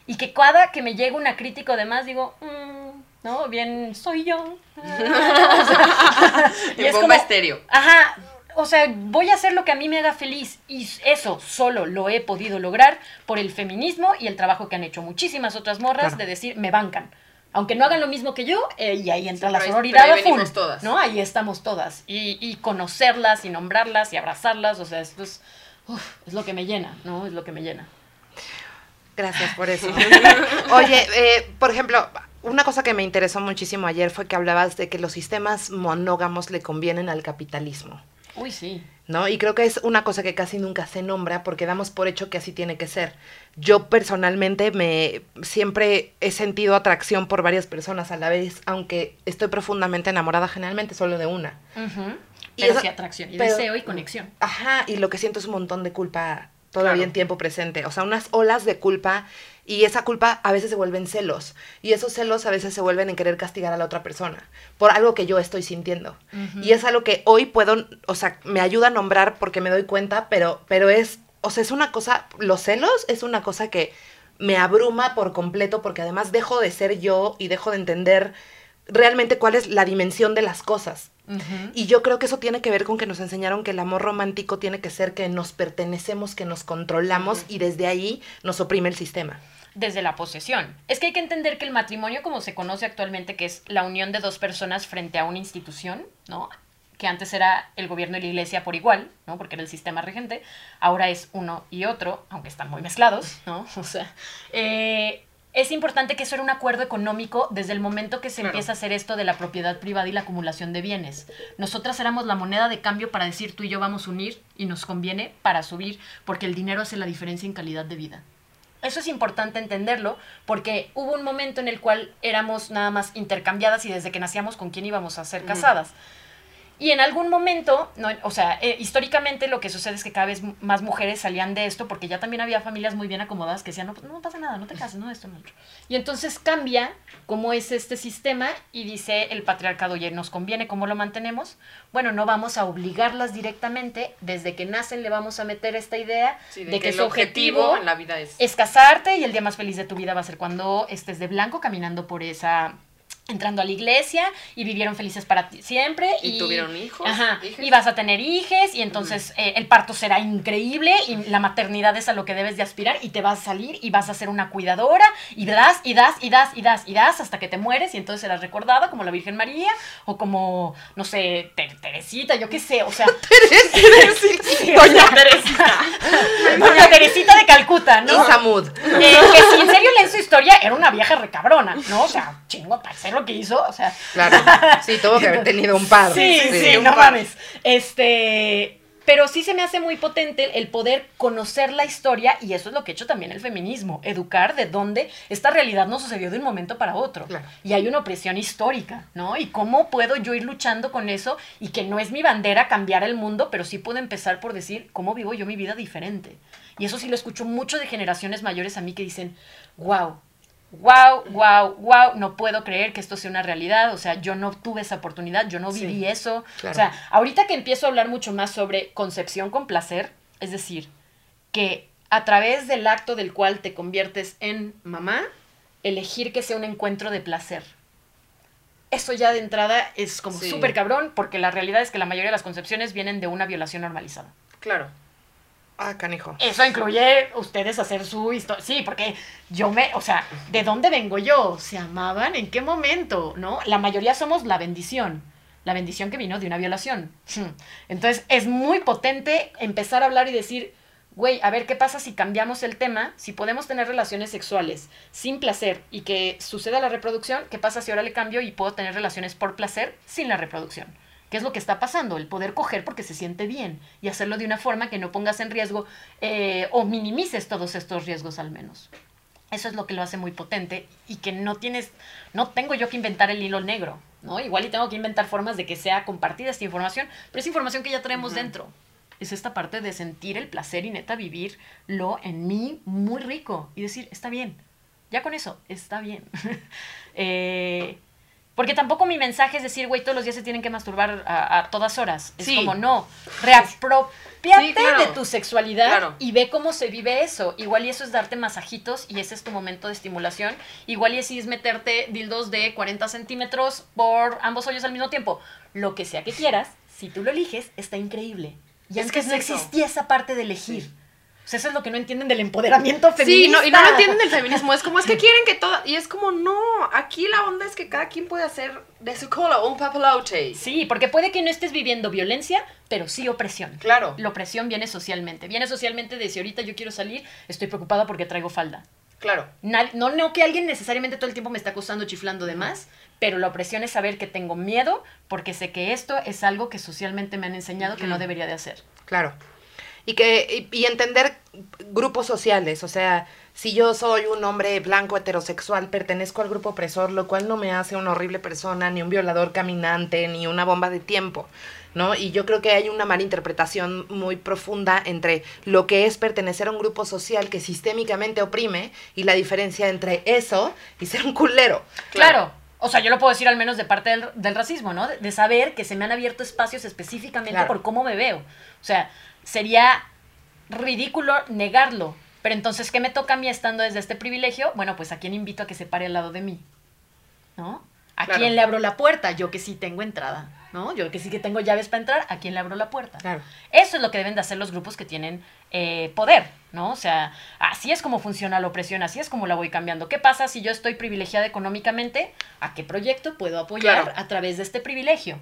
Y que cada que me llega una crítica o demás, digo, "Mm, no, bien, soy yo. O sea, y es como- estéreo. Ajá, o sea, voy a hacer lo que a mí me haga feliz y eso solo lo he podido lograr por el feminismo y el trabajo que han hecho muchísimas otras morras Claro. de decir, me bancan. Aunque no hagan lo mismo que yo, eh, y ahí entra Sí, la sororidad ahí full, todas. ¿no? Ahí estamos todas. Y, y conocerlas y nombrarlas y abrazarlas, o sea, esto es, uf, es lo que me llena, ¿no? Es lo que me llena. Gracias por eso. Oye, eh, por ejemplo, una cosa que me interesó muchísimo ayer fue que hablabas de que los sistemas monógamos le convienen al capitalismo. Uy, sí. ¿no? Y creo que es una cosa que casi nunca se nombra porque damos por hecho que así tiene que ser. Yo personalmente me siempre he sentido atracción por varias personas a la vez, aunque estoy profundamente enamorada generalmente solo de una. Y Pero eso- sí atracción, y pero- deseo y conexión. Ajá, y lo que siento es un montón de culpa todavía Claro. en tiempo presente, o sea, unas olas de culpa y esa culpa a veces se vuelven celos y esos celos a veces se vuelven en querer castigar a la otra persona por algo que yo estoy sintiendo. Y es algo que hoy puedo, o sea, me ayuda a nombrar porque me doy cuenta, pero pero es, o sea, es una cosa, los celos es una cosa que me abruma por completo porque además dejo de ser yo y dejo de entender realmente cuál es la dimensión de las cosas. Y yo creo que eso tiene que ver con que nos enseñaron que el amor romántico tiene que ser que nos pertenecemos, que nos controlamos y desde ahí nos oprime el sistema. desde la posesión. Es que hay que entender que el matrimonio, como se conoce actualmente, que es la unión de dos personas frente a una institución, ¿no? Que antes era el gobierno y la iglesia por igual, ¿no? Porque era el sistema regente. Ahora es uno y otro, aunque están muy mezclados, ¿no? O sea, eh, es importante que eso era un acuerdo económico desde el momento que se Claro. empieza a hacer esto de la propiedad privada y la acumulación de bienes. Nosotras éramos la moneda de cambio para decir tú y yo vamos a unir y nos conviene para subir, porque el dinero hace la diferencia en calidad de vida. Eso es importante entenderlo porque hubo un momento en el cual éramos nada más intercambiadas y desde que nacíamos con quién íbamos a ser casadas. Y en algún momento, no, o sea, eh, históricamente lo que sucede es que cada vez más mujeres salían de esto porque ya también había familias muy bien acomodadas que decían, no, pues, no pasa nada, no te cases, no esto, no otro. Y entonces cambia cómo es este sistema y dice el patriarcado, oye, ¿nos conviene cómo lo mantenemos? Bueno, no vamos a obligarlas directamente, desde que nacen le vamos a meter esta idea Sí, de, que, el su objetivo en la vida es. es casarte y el día más feliz de tu vida va a ser cuando estés de blanco caminando por esa entrando a la iglesia y vivieron felices para ti siempre Y tuvieron hijos, ajá, hijes. y vas a tener hijes y entonces eh, el parto será increíble y la maternidad es a lo que debes de aspirar y te vas a salir y vas a ser una cuidadora y das y das y das y das y das hasta que te mueres y entonces serás recordada como la Virgen María o como no sé Te- Teresita yo qué sé o sea Sí, o Doña sea, Teresita. Doña Teresita de Calcuta no Isamud. eh, que si en serio historia, era una vieja recabrona, ¿no? O sea, chingo, para hacer lo que hizo, o sea. Claro. Sí, tuvo que haber tenido un par. Sí, sí, un no par. mames. Este. Pero sí se me hace muy potente el poder conocer la historia, y eso es lo que ha hecho también el feminismo, educar de dónde esta realidad no sucedió de un momento para otro. Claro. Y hay una opresión histórica, ¿no? Y cómo puedo yo ir luchando con eso, y que no es mi bandera cambiar el mundo, pero sí puedo empezar por decir cómo vivo yo mi vida diferente. Y eso sí lo escucho mucho de generaciones mayores a mí que dicen, wow, wow, wow, wow, no puedo creer que esto sea una realidad, o sea, yo no tuve esa oportunidad, yo no Sí, viví eso. claro. O sea, ahorita que empiezo a hablar mucho más sobre concepción con placer, es decir, que a través del acto del cual te conviertes en mamá, elegir que sea un encuentro de placer. Eso ya de entrada es como Sí. súper cabrón, porque la realidad es que la mayoría de las concepciones vienen de una violación normalizada. Claro. Ah, canijo. Eso incluye ustedes hacer su historia. Sí, porque yo me, o sea, ¿de dónde vengo yo? ¿Se amaban? ¿En qué momento? ¿No? La mayoría somos la bendición. La bendición que vino de una violación. Hmm. Entonces, es muy potente empezar a hablar y decir, güey, a ver qué pasa si cambiamos el tema, si podemos tener relaciones sexuales sin placer y que suceda la reproducción, ¿qué pasa si ahora le cambio y puedo tener relaciones por placer sin la reproducción? ¿Qué es lo que está pasando? El poder coger porque se siente bien y hacerlo de una forma que no pongas en riesgo eh, o minimices todos estos riesgos al menos. Eso es lo que lo hace muy potente y que no tienes, no tengo yo que inventar el hilo negro, ¿no? Igual y tengo que inventar formas de que sea compartida esta información, pero es información que ya traemos dentro. Es esta parte de sentir el placer y neta vivirlo en mí muy rico y decir, está bien, ya con eso, está bien. Eh, porque tampoco mi mensaje es decir, güey, todos los días se tienen que masturbar a, a todas horas. Es Sí. como, no, reapropiate Sí, claro. de tu sexualidad Claro. y ve cómo se vive eso. Igual y eso es darte masajitos y ese es tu momento de estimulación. Igual y así es meterte dildos de 40 centímetros por ambos hoyos al mismo tiempo. Lo que sea que quieras, si tú lo eliges, está increíble. Y Es antes que es no eso. existía esa parte de elegir. Eso es lo que no entienden del empoderamiento feminista. Sí, no, y no lo entienden del feminismo. Es como, es que quieren que todo. Y es como, no. Aquí la onda es que cada quien puede hacer de su cola un papalote. Sí, porque puede que no estés viviendo violencia, pero sí opresión. Claro. La opresión viene socialmente. Viene socialmente de si ahorita yo quiero salir, estoy preocupada porque traigo falda. Claro. No, no que alguien necesariamente todo el tiempo me está acosando, chiflando de más, pero la opresión es saber que tengo miedo porque sé que esto es algo que socialmente me han enseñado que no debería de hacer. Claro. Y que y, y entender grupos sociales, o sea, si yo soy un hombre blanco heterosexual, pertenezco al grupo opresor, lo cual no me hace una horrible persona, ni un violador caminante, ni una bomba de tiempo, ¿no? Y yo creo que hay una mala interpretación muy profunda entre lo que es pertenecer a un grupo social que sistémicamente oprime y la diferencia entre eso y ser un culero. Claro. O sea, yo lo puedo decir al menos de parte del, del racismo, ¿no? De, de saber que se me han abierto espacios específicamente Claro. por cómo me veo. O sea, sería ridículo negarlo. Pero entonces, ¿qué me toca a mí estando desde este privilegio? Bueno, pues a quién invito a que se pare al lado de mí. ¿No? ¿A Claro. quién le abro la puerta? Yo que sí tengo entrada, ¿no? Yo que sí que tengo llaves para entrar, ¿a quién le abro la puerta? Claro. Eso es lo que deben de hacer los grupos que tienen eh, poder, ¿no? O sea, así es como funciona la opresión, así es como la voy cambiando. ¿Qué pasa si yo estoy privilegiada económicamente? ¿A qué proyecto puedo apoyar Claro. a través de este privilegio?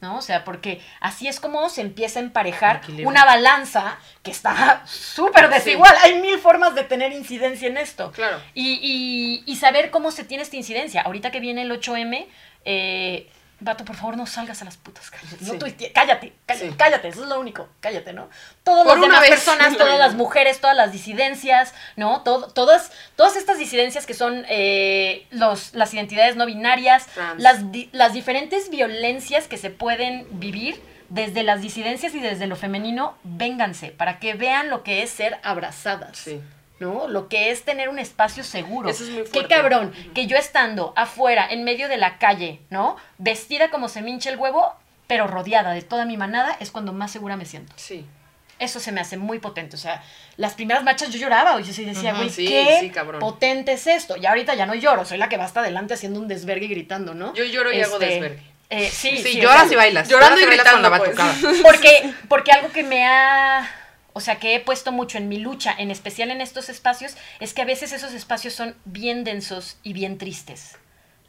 ¿No? O sea, porque así es como se empieza a emparejar Equilibrio. una balanza que está súper desigual. Hay mil formas de tener incidencia en esto. Claro. Y, y- y saber cómo se tiene esta incidencia. Ahorita que viene el 8M, eh, Vato, por favor, no salgas a las putas calles. No Sí. tuitee- cállate, cállate, Sí. cállate, eso es lo único, cállate, ¿no? Todas Por las demás vez personas, todas las mujeres, todas las disidencias, ¿no? Todo- todas, todas estas disidencias que son eh, los, las identidades no binarias, Trans. las, di- las diferentes violencias que se pueden vivir desde las disidencias y desde lo femenino, vénganse, para que vean lo que es ser abrazadas. Sí. ¿No? Lo que es tener un espacio seguro. Eso es muy Qué cabrón, que yo estando afuera, en medio de la calle, ¿no? Vestida como se me hincha el huevo, pero rodeada de toda mi manada, es cuando más segura me siento. Sí. Eso se me hace muy potente. O sea, las primeras marchas yo lloraba. Yo sí decía, güey, sí, qué sí, cabrón. potente es esto. Y ahorita ya no lloro, soy la que va hasta adelante haciendo un desvergue y gritando, ¿no? Yo lloro y hago desvergue. eh, sí, Sí, sí, lloras y bailas. llorando y bailas con la gritando, pues. porque, porque algo que me ha, o sea, que he puesto mucho en mi lucha, en especial en estos espacios, es que a veces esos espacios son bien densos y bien tristes.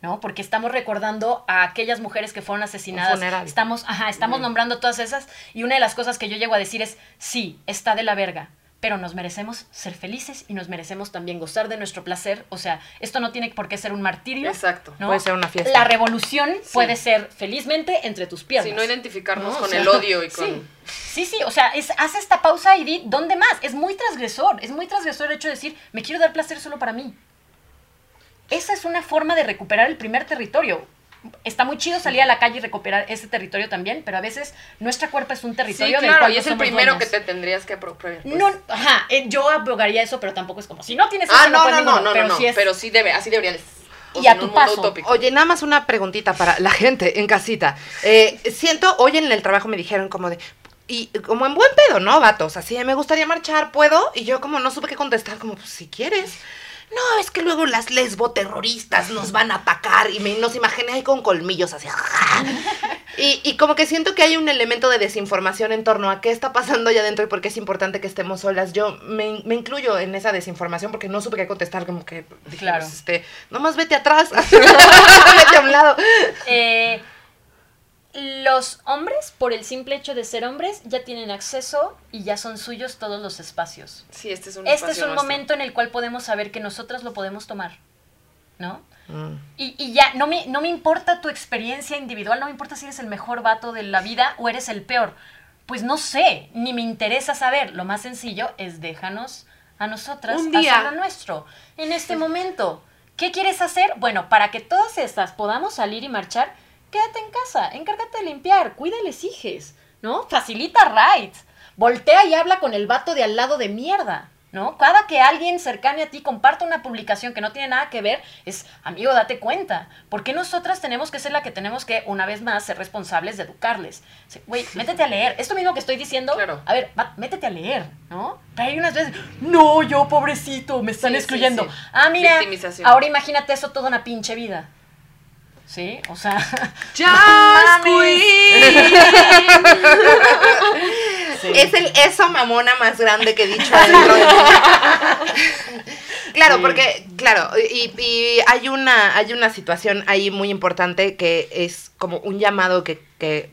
¿No? Porque estamos recordando a aquellas mujeres que fueron asesinadas. Estamos, ajá, estamos nombrando todas esas. Y una de las cosas que yo llego a decir es: sí, está de la verga. Pero nos merecemos ser felices y nos merecemos también gozar de nuestro placer. O sea, esto no tiene por qué ser un martirio. Exacto. ¿no? Puede ser una fiesta. La revolución puede ser felizmente entre tus piernas. Si no identificarnos ¿no? O con sea, el odio y con... Sí, sí, sí, o sea, es, haz esta pausa y di, ¿dónde más? Es muy transgresor, es muy transgresor el hecho de decir, me quiero dar placer solo para mí. Esa es una forma de recuperar el primer territorio. Está muy chido salir a la calle y recuperar ese territorio también, pero a veces nuestra cuerpo es un Sí, territorio del claro, cual y no es el primero dueñas. que te tendrías que apropiar. pues. No, ajá, eh, yo abogaría eso, pero tampoco es como, si no tienes eso, Ah, no, puedes no, no, ninguno, no, pero no, sí es- pero sí debe, así debería o Y a tu paso. utópico. Oye, nada más una preguntita para la gente en casita. Eh, siento, hoy en el trabajo me dijeron como de, y como en buen pedo, ¿no, vatos? Así de, me gustaría marchar, ¿puedo? Y yo como no supe qué contestar, como, pues si quieres. No, es que luego las lesboterroristas nos van a atacar y me, nos imaginé ahí con colmillos así. Y, y como que siento que hay un elemento de desinformación en torno a qué está pasando allá adentro y por qué es importante que estemos solas. Yo me, me incluyo en esa desinformación porque no supe qué contestar, como que dije, Claro. pues, este, nomás vete atrás, vete a un lado. Eh, los hombres, por el simple hecho de ser hombres, ya tienen acceso y ya son suyos todos los espacios. Sí, este es un Este es un nuestro. momento en el cual podemos saber que nosotras lo podemos tomar, ¿no? Mm. Y, y ya, no me, no me importa tu experiencia individual, no me importa si eres el mejor vato de la vida o eres el peor. Pues no sé, ni me interesa saber. Lo más sencillo es déjanos a nosotras Un día. hacer lo nuestro en este momento. ¿Qué quieres hacer? Bueno, para que todas estas podamos salir y marchar, quédate en casa, encárgate de limpiar, cuida y les hijes, ¿no? Facilita rides. Voltea y habla con el vato de al lado de mierda, ¿no? Cada que alguien cercano a ti comparta una publicación que no tiene nada que ver, es, amigo, date cuenta. ¿Por qué nosotras tenemos que ser la que tenemos que, una vez más, ser responsables de educarles? Sí, Güey, métete a leer. Esto mismo que estoy diciendo, Claro. a ver, va, métete a leer, ¿no? Pero hay unas veces, no, yo pobrecito, me están Sí, sí, excluyendo. sí. Ah, mira, ahora imagínate eso toda una pinche vida. ¿Sí? O sea, Just sí. Es el eso mamona más grande que he dicho adentro de mí. Claro, Sí. porque, claro, y, y hay una, hay una situación ahí muy importante que es como un llamado que, que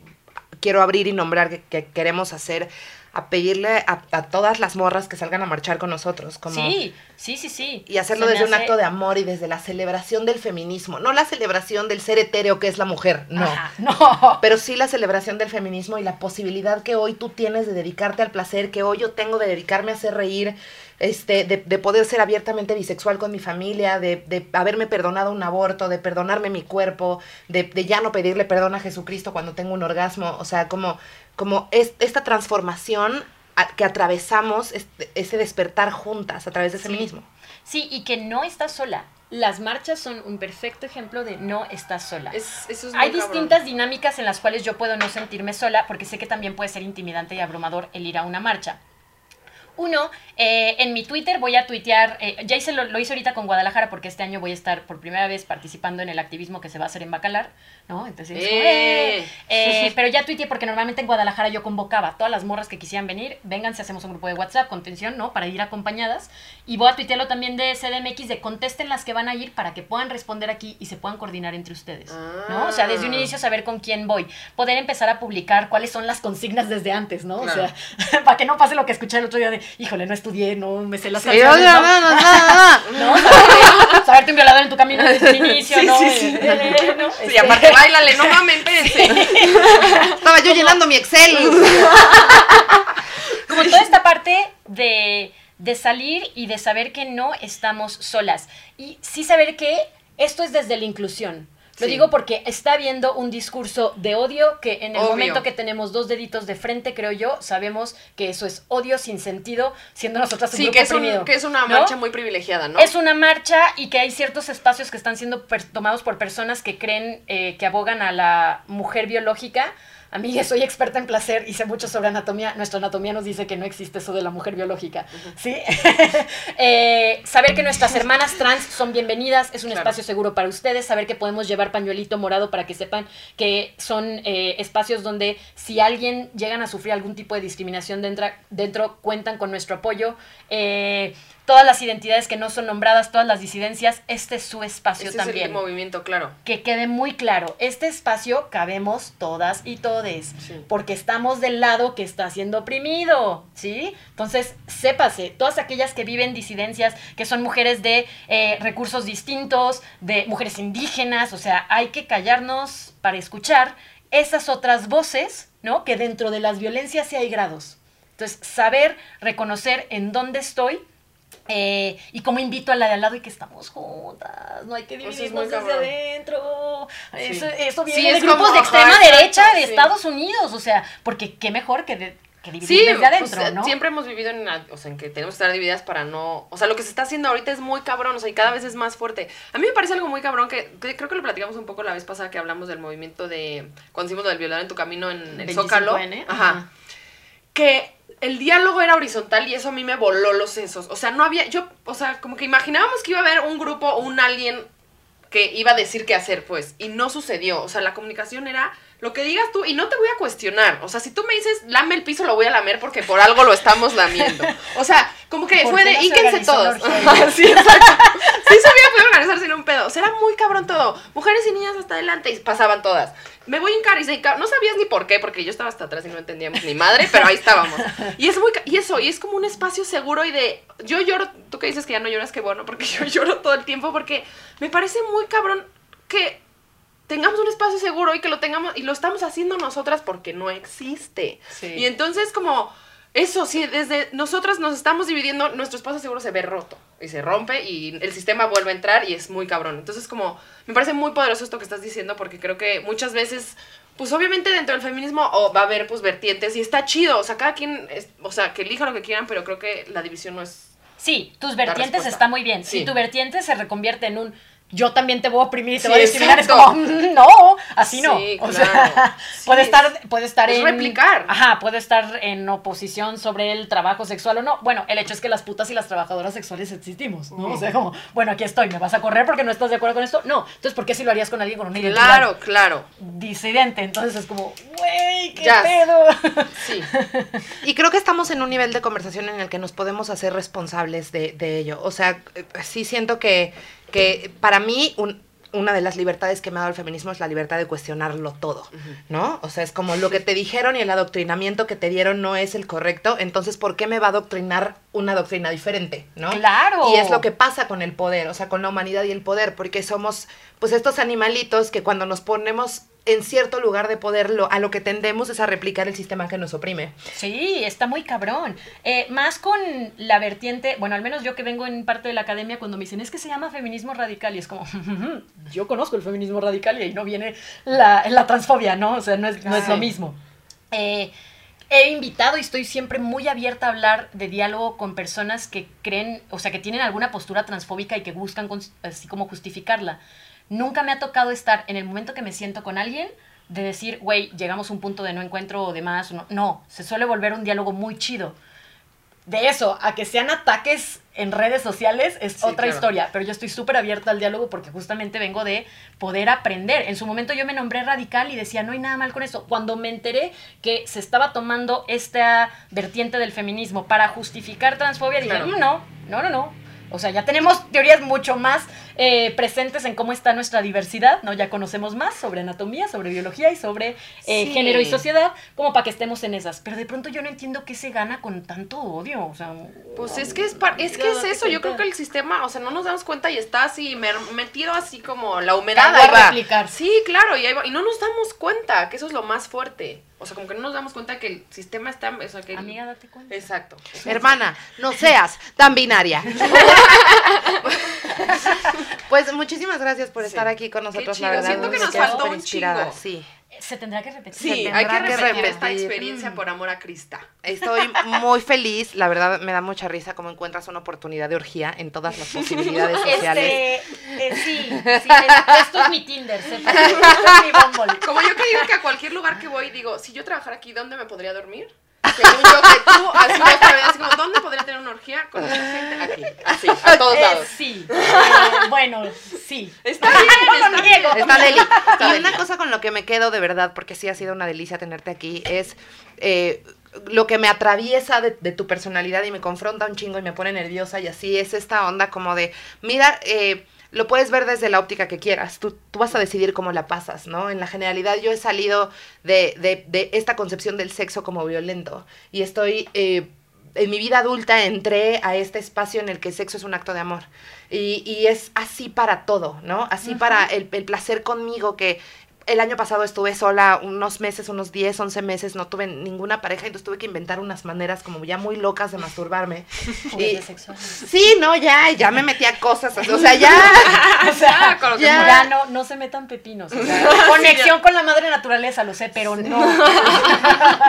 quiero abrir y nombrar que, que queremos hacer a pedirle a, a todas las morras que salgan a marchar con nosotros. Como, Sí, sí, sí, sí. Y hacerlo desde un acto de amor y desde la celebración del feminismo. No la celebración del ser etéreo que es la mujer, no. Ajá, no. Pero sí la celebración del feminismo y la posibilidad que hoy tú tienes de dedicarte al placer, que hoy yo tengo de dedicarme a hacer reír, este, de, de poder ser abiertamente bisexual con mi familia, de, de haberme perdonado un aborto, de perdonarme mi cuerpo, de, de ya no pedirle perdón a Jesucristo cuando tengo un orgasmo. O sea, como, como es, esta transformación a- que atravesamos, este- ese despertar juntas a través del Sí. feminismo. Sí, y que no estás sola. Las marchas son un perfecto ejemplo de no estás sola. Es, eso es Hay cabrón. distintas dinámicas en las cuales yo puedo no sentirme sola, porque sé que también puede ser intimidante y abrumador el ir a una marcha. Uno, eh, en mi Twitter voy a tuitear, eh, ya hice lo, lo hice ahorita con Guadalajara porque este año voy a estar por primera vez participando en el activismo que se va a hacer en Bacalar, ¿no? Entonces, ¡Eh! ¡eh! Pero ya tuiteé porque normalmente en Guadalajara yo convocaba a todas las morras que quisieran venir, vénganse, hacemos un grupo de WhatsApp, contención, ¿no? Para ir acompañadas. Y voy a tuitearlo también de CDMX de contesten las que van a ir para que puedan responder aquí y se puedan coordinar entre ustedes, ¿no? O sea, desde un Ah. inicio saber con quién voy, poder empezar a publicar cuáles son las consignas desde antes, ¿no? O sea, para que no pase lo que escuché el otro día de, híjole, no estudié, no me sé las Sí, canciones, ¿no? no, no, no, no. ¿no? Saberte, un violador en tu camino desde el inicio, Sí, ¿no? sí, sí. Eh, ¿no? Sí, Este, aparte, bailale, no mames. Estaba yo llenando mi Excel. como toda esta parte de, de salir y de saber que no estamos solas. Y sí saber que esto es desde la inclusión. Lo Sí. digo porque está habiendo un discurso de odio que en el Obvio. momento que tenemos dos deditos de frente, creo yo, sabemos que eso es odio sin sentido, siendo nosotras un Sí, grupo que es, un- que es una ¿no? marcha muy privilegiada, ¿no? Es una marcha y que hay ciertos espacios que están siendo tomados por personas que creen eh, que abogan a la mujer biológica. A mí soy experta en placer y sé mucho sobre anatomía. Nuestra anatomía nos dice que no existe eso de la mujer biológica. ¿Sí? Eh, saber que nuestras hermanas trans son bienvenidas, es un Claro. espacio seguro para ustedes. Saber que podemos llevar pañuelito morado para que sepan que son eh, espacios donde si alguien llegan a sufrir algún tipo de discriminación dentro, dentro cuentan con nuestro apoyo. Eh, todas las identidades que no son nombradas, todas las disidencias, este es su espacio Ese es también el movimiento, claro. que quede muy claro, este espacio cabemos todas y todes, Sí. porque estamos del lado que está siendo oprimido, ¿sí? Entonces, sépase, todas aquellas que viven disidencias, que son mujeres de eh, recursos distintos, de mujeres indígenas, o sea, hay que callarnos para escuchar esas otras voces, ¿no? Que dentro de las violencias sí hay grados. Entonces, saber reconocer en dónde estoy eh, y cómo invito a la de al lado y que estamos juntas, no hay que Eso es dividirnos desde adentro. Sí. Eso, eso viene Sí, de es grupos como, de ajá, extrema exacto, derecha de sí. Estados Unidos, o sea, porque qué mejor que, de- que dividir desde adentro, pues, ¿no? siempre hemos vivido en, la- o sea, en que tenemos que estar divididas para no, o sea, lo que se está haciendo ahorita es muy cabrón, o sea, y cada vez es más fuerte. A mí me parece algo muy cabrón que, que creo que lo platicamos un poco la vez pasada que hablamos del movimiento de cuando hicimos lo del violador en tu camino en el 25N, Zócalo, ajá. ajá, que el diálogo era horizontal y eso a mí me voló los sesos. O sea, no había, yo, o sea, como que imaginábamos que iba a haber un grupo o un alguien que iba a decir qué hacer, pues, y no sucedió. O sea, la comunicación era lo que digas tú y no te voy a cuestionar. O sea, si tú me dices, lame el piso, lo voy a lamer porque por algo lo estamos lamiendo. O sea, como que ¿Por fue de, no íquense todos. orgía? sí, exacto. Sí hubiera podido organizar sin un pedo. O sea, era muy cabrón todo. Mujeres y niñas hasta adelante y pasaban todas. Me voy a hincar y se hinca- No sabías ni por qué, porque yo estaba hasta atrás y no entendíamos ni madre, pero ahí estábamos. Y es muy, y eso, y es como un espacio seguro y de, yo lloro, tú que dices que ya no lloras, qué bueno, porque yo lloro todo el tiempo, porque me parece muy cabrón que tengamos un espacio seguro y que lo tengamos, y lo estamos haciendo nosotras porque no existe. Sí. Y entonces como, eso, sí, desde nosotras nos estamos dividiendo, nuestro espacio seguro se ve roto y se rompe y el sistema vuelve a entrar y es muy cabrón. Entonces como, me parece muy poderoso esto que estás diciendo porque creo que muchas veces, pues obviamente dentro del feminismo oh, va a haber pues vertientes y está chido, o sea, cada quien, es- o sea, que elija lo que quieran, pero creo que la división no es... Sí, tus vertientes está muy bien. Sí. Si tu vertiente se reconvierte en un yo también te voy a oprimir y te Sí, voy a discriminar, es como, "Mm, no, así no. Sí, o claro. sea, Sí, puede es- estar, puede estar es en. replicar. Ajá, puede estar en oposición sobre el trabajo sexual o no. Bueno, el hecho es que las putas y las trabajadoras sexuales existimos, ¿no? O sea, como, bueno, aquí estoy, ¿me vas a correr porque no estás de acuerdo con esto? No. Entonces, ¿por qué si lo harías con alguien con una identidad Claro, claro. disidente? Entonces es como, güey, qué pedo. Sí. Y creo que estamos en un nivel de conversación en el que nos podemos hacer responsables de, de ello. O sea, eh, sí siento que, que para mí un- una de las libertades que me ha dado el feminismo es la libertad de cuestionarlo todo, ¿no? O sea, es como lo que te dijeron y el adoctrinamiento que te dieron no es el correcto, entonces ¿por qué me va a adoctrinar una doctrina diferente, ¿no? Claro. Y es lo que pasa con el poder, o sea, con la humanidad y el poder, porque somos pues estos animalitos que cuando nos ponemos en cierto lugar de poder, lo, a lo que tendemos es a replicar el sistema que nos oprime. Sí, está muy cabrón. Eh, más con la vertiente, bueno, al menos yo que vengo en parte de la academia, cuando me dicen es que se llama feminismo radical, y es como, yo conozco el feminismo radical y ahí no viene la, la transfobia, ¿no? O sea, no es, no es lo mismo. Eh, he invitado y estoy siempre muy abierta a hablar de diálogo con personas que creen, o sea, que tienen alguna postura transfóbica y que buscan cons- así como justificarla. Nunca me ha tocado estar en el momento que me siento con alguien de decir, güey, llegamos a un punto de no encuentro o demás. No, no, se suele volver un diálogo muy chido. De eso, a que sean ataques en redes sociales es Sí, otra claro. historia, pero yo estoy súper abierta al diálogo porque justamente vengo de poder aprender. En su momento yo me nombré radical y decía, no hay nada mal con eso. Cuando me enteré que se estaba tomando esta vertiente del feminismo para justificar transfobia, dije, Claro. "Mm, no, no, no, no. O sea, ya tenemos teorías mucho más eh, presentes en cómo está nuestra diversidad, ¿no? Ya conocemos más sobre anatomía, sobre biología y sobre eh, Sí. género y sociedad, como para que estemos en esas. Pero de pronto yo no entiendo qué se gana con tanto odio. O sea, Pues es que es, par- es, que es eso, yo creo que el sistema, o sea, no nos damos cuenta y está así metido así como la humedad. Ahí va. replicar. Sí, claro, y, ahí va. y no nos damos cuenta, que eso es lo más fuerte. O sea, como que no nos damos cuenta que el sistema está... O sea, que amiga, date cuenta. Exacto. Hermana, no seas tan binaria. pues muchísimas gracias por Sí. estar aquí con nosotros, Qué la verdad. Siento que nos faltó un chingo. Sí. Se tendrá que repetir. Sí, hay que que repetir esta experiencia por amor a Crista. Estoy muy feliz, la verdad me da mucha risa cómo encuentras una oportunidad de orgía en todas las posibilidades sociales. Este, eh, sí, sí, es- esto es mi Tinder, sepa. Esto es mi Bumble. Como yo que digo que a cualquier lugar que voy, digo, si yo trabajara aquí, ¿dónde me podría dormir? Según yo que tú, así no está, así como, ¿dónde podría tener una orgía con mucha gente? Aquí, así, a todos lados. Sí, bueno, sí. Está bien, No está niego. Está Deli. Y Deli. una cosa con lo que me quedo de verdad, porque sí ha sido una delicia tenerte aquí, es eh, lo que me atraviesa de, de tu personalidad y me confronta un chingo y me pone nerviosa y así es esta onda como de, mira, eh, lo puedes ver desde la óptica que quieras, tú, tú vas a decidir cómo la pasas, ¿no? En la generalidad yo he salido de, de- de esta concepción del sexo como violento y estoy... eh, en mi vida adulta entré a este espacio en el que el sexo es un acto de amor. Y, y es así para todo, ¿no? Así para el, el placer conmigo que el año pasado estuve sola unos meses, unos 10, 11 meses, no tuve ninguna pareja, entonces tuve que inventar unas maneras como ya muy locas de masturbarme. y, sí, no, ya, ya me metí a cosas, o sea, ya. O sea, que ya. ya no, no se metan pepinos. o sea, conexión con la madre naturaleza, lo sé, pero no.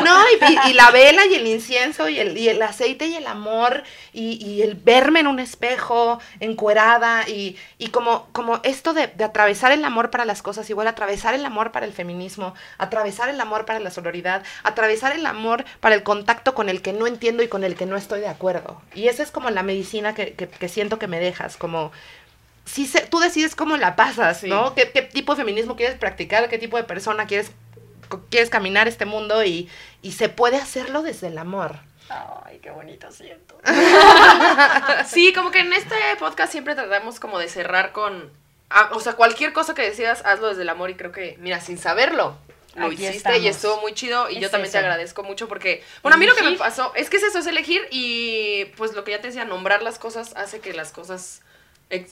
No, y, la vela y el incienso y el, y el aceite y el amor y, y el verme en un espejo encuerada y, y como, como esto de, de atravesar el amor para las cosas, igual atravesar el amor para el feminismo, atravesar el amor para la sororidad, atravesar el amor para el contacto con el que no entiendo y con el que no estoy de acuerdo. Y esa es como la medicina que, que- que siento que me dejas, como... Se- tú decides cómo la pasas, Sí. ¿no? ¿Qué, qué tipo de feminismo quieres practicar? ¿Qué tipo de persona quieres caminar este mundo y, y se puede hacerlo desde el amor. Ay, qué bonito siento. Sí, como que en este podcast siempre tratamos como de cerrar con... ah, o sea, cualquier cosa que decidas, hazlo desde el amor y creo que, mira, sin saberlo, lo Aquí hiciste estamos. y estuvo muy chido y Es yo también te agradezco mucho porque, bueno, a mí lo que me pasó es que es eso, es elegir y pues lo que ya te decía, nombrar las cosas hace que las cosas...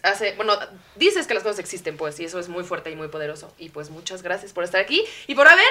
Hace, bueno, dices que las cosas existen, pues, y eso es muy fuerte y muy poderoso. Y pues muchas gracias por estar aquí y por haber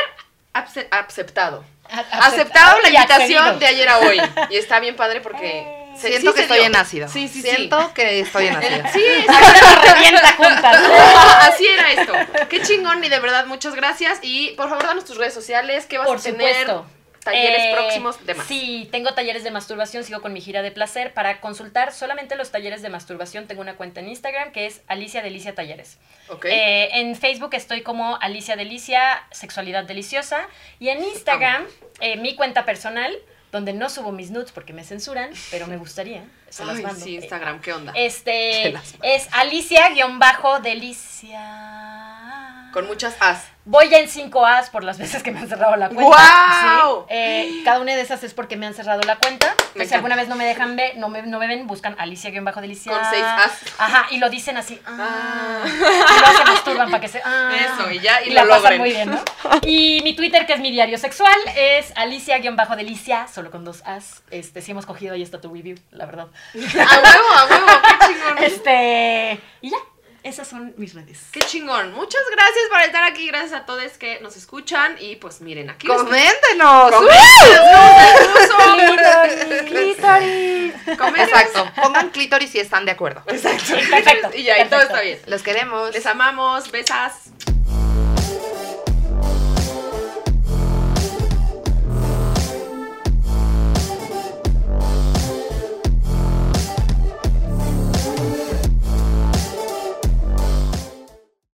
ace- aceptado. Aceptado la invitación accedido. de ayer a hoy. Y está bien padre porque... Siento sí que estoy dio. en ácido. Sí, sí, sí. Siento que estoy en ácido. Sí, revienta juntas. así era esto. Qué chingón y de verdad muchas gracias. Y por favor, danos tus redes sociales. ¿Qué vas Por a tener? supuesto. Talleres Eh, próximos, demás. Sí, tengo talleres de masturbación, sigo con mi gira de placer. Para consultar solamente los talleres de masturbación, tengo una cuenta en Instagram que es Alicia Delicia Talleres. Ok. Eh, en Facebook estoy como Alicia Delicia, Sexualidad Deliciosa. Y en Instagram, eh, mi cuenta personal, donde no subo mis nudes porque me censuran, pero me gustaría. Se las Ay, mando. sí, Instagram, ¿qué onda? Te Este es Alicia-Delicia. Con muchas as. Voy ya en 5 As por las veces que me han cerrado la cuenta. Sí, eh, cada una de esas es porque me han cerrado la cuenta. Si alguna vez no me dejan ver, no me, no me ven, buscan Alicia-Delicia. Con seis As. Ajá, y lo dicen así. Ah. Ah. Y luego se masturban para que se. ah. Eso, y ya, y la lo pasan logren. muy bien, ¿no? Y mi Twitter, que es mi diario sexual, es Alicia-Delicia, solo con dos As. Este, sí hemos cogido, ahí está tu review, la verdad. A huevo, a huevo, qué chingón. Este. Y ya, esas son mis redes. Qué chingón. Muchas gracias por estar aquí. Gracias a todos que nos escuchan. Y pues miren, aquí ¡Coméntenos! Coméntenos, ¡Clítoris! Exacto. Pongan clítoris si están de acuerdo. Exacto. Perfecto, Y ya, y todo está bien. Los queremos. Les amamos. Besas.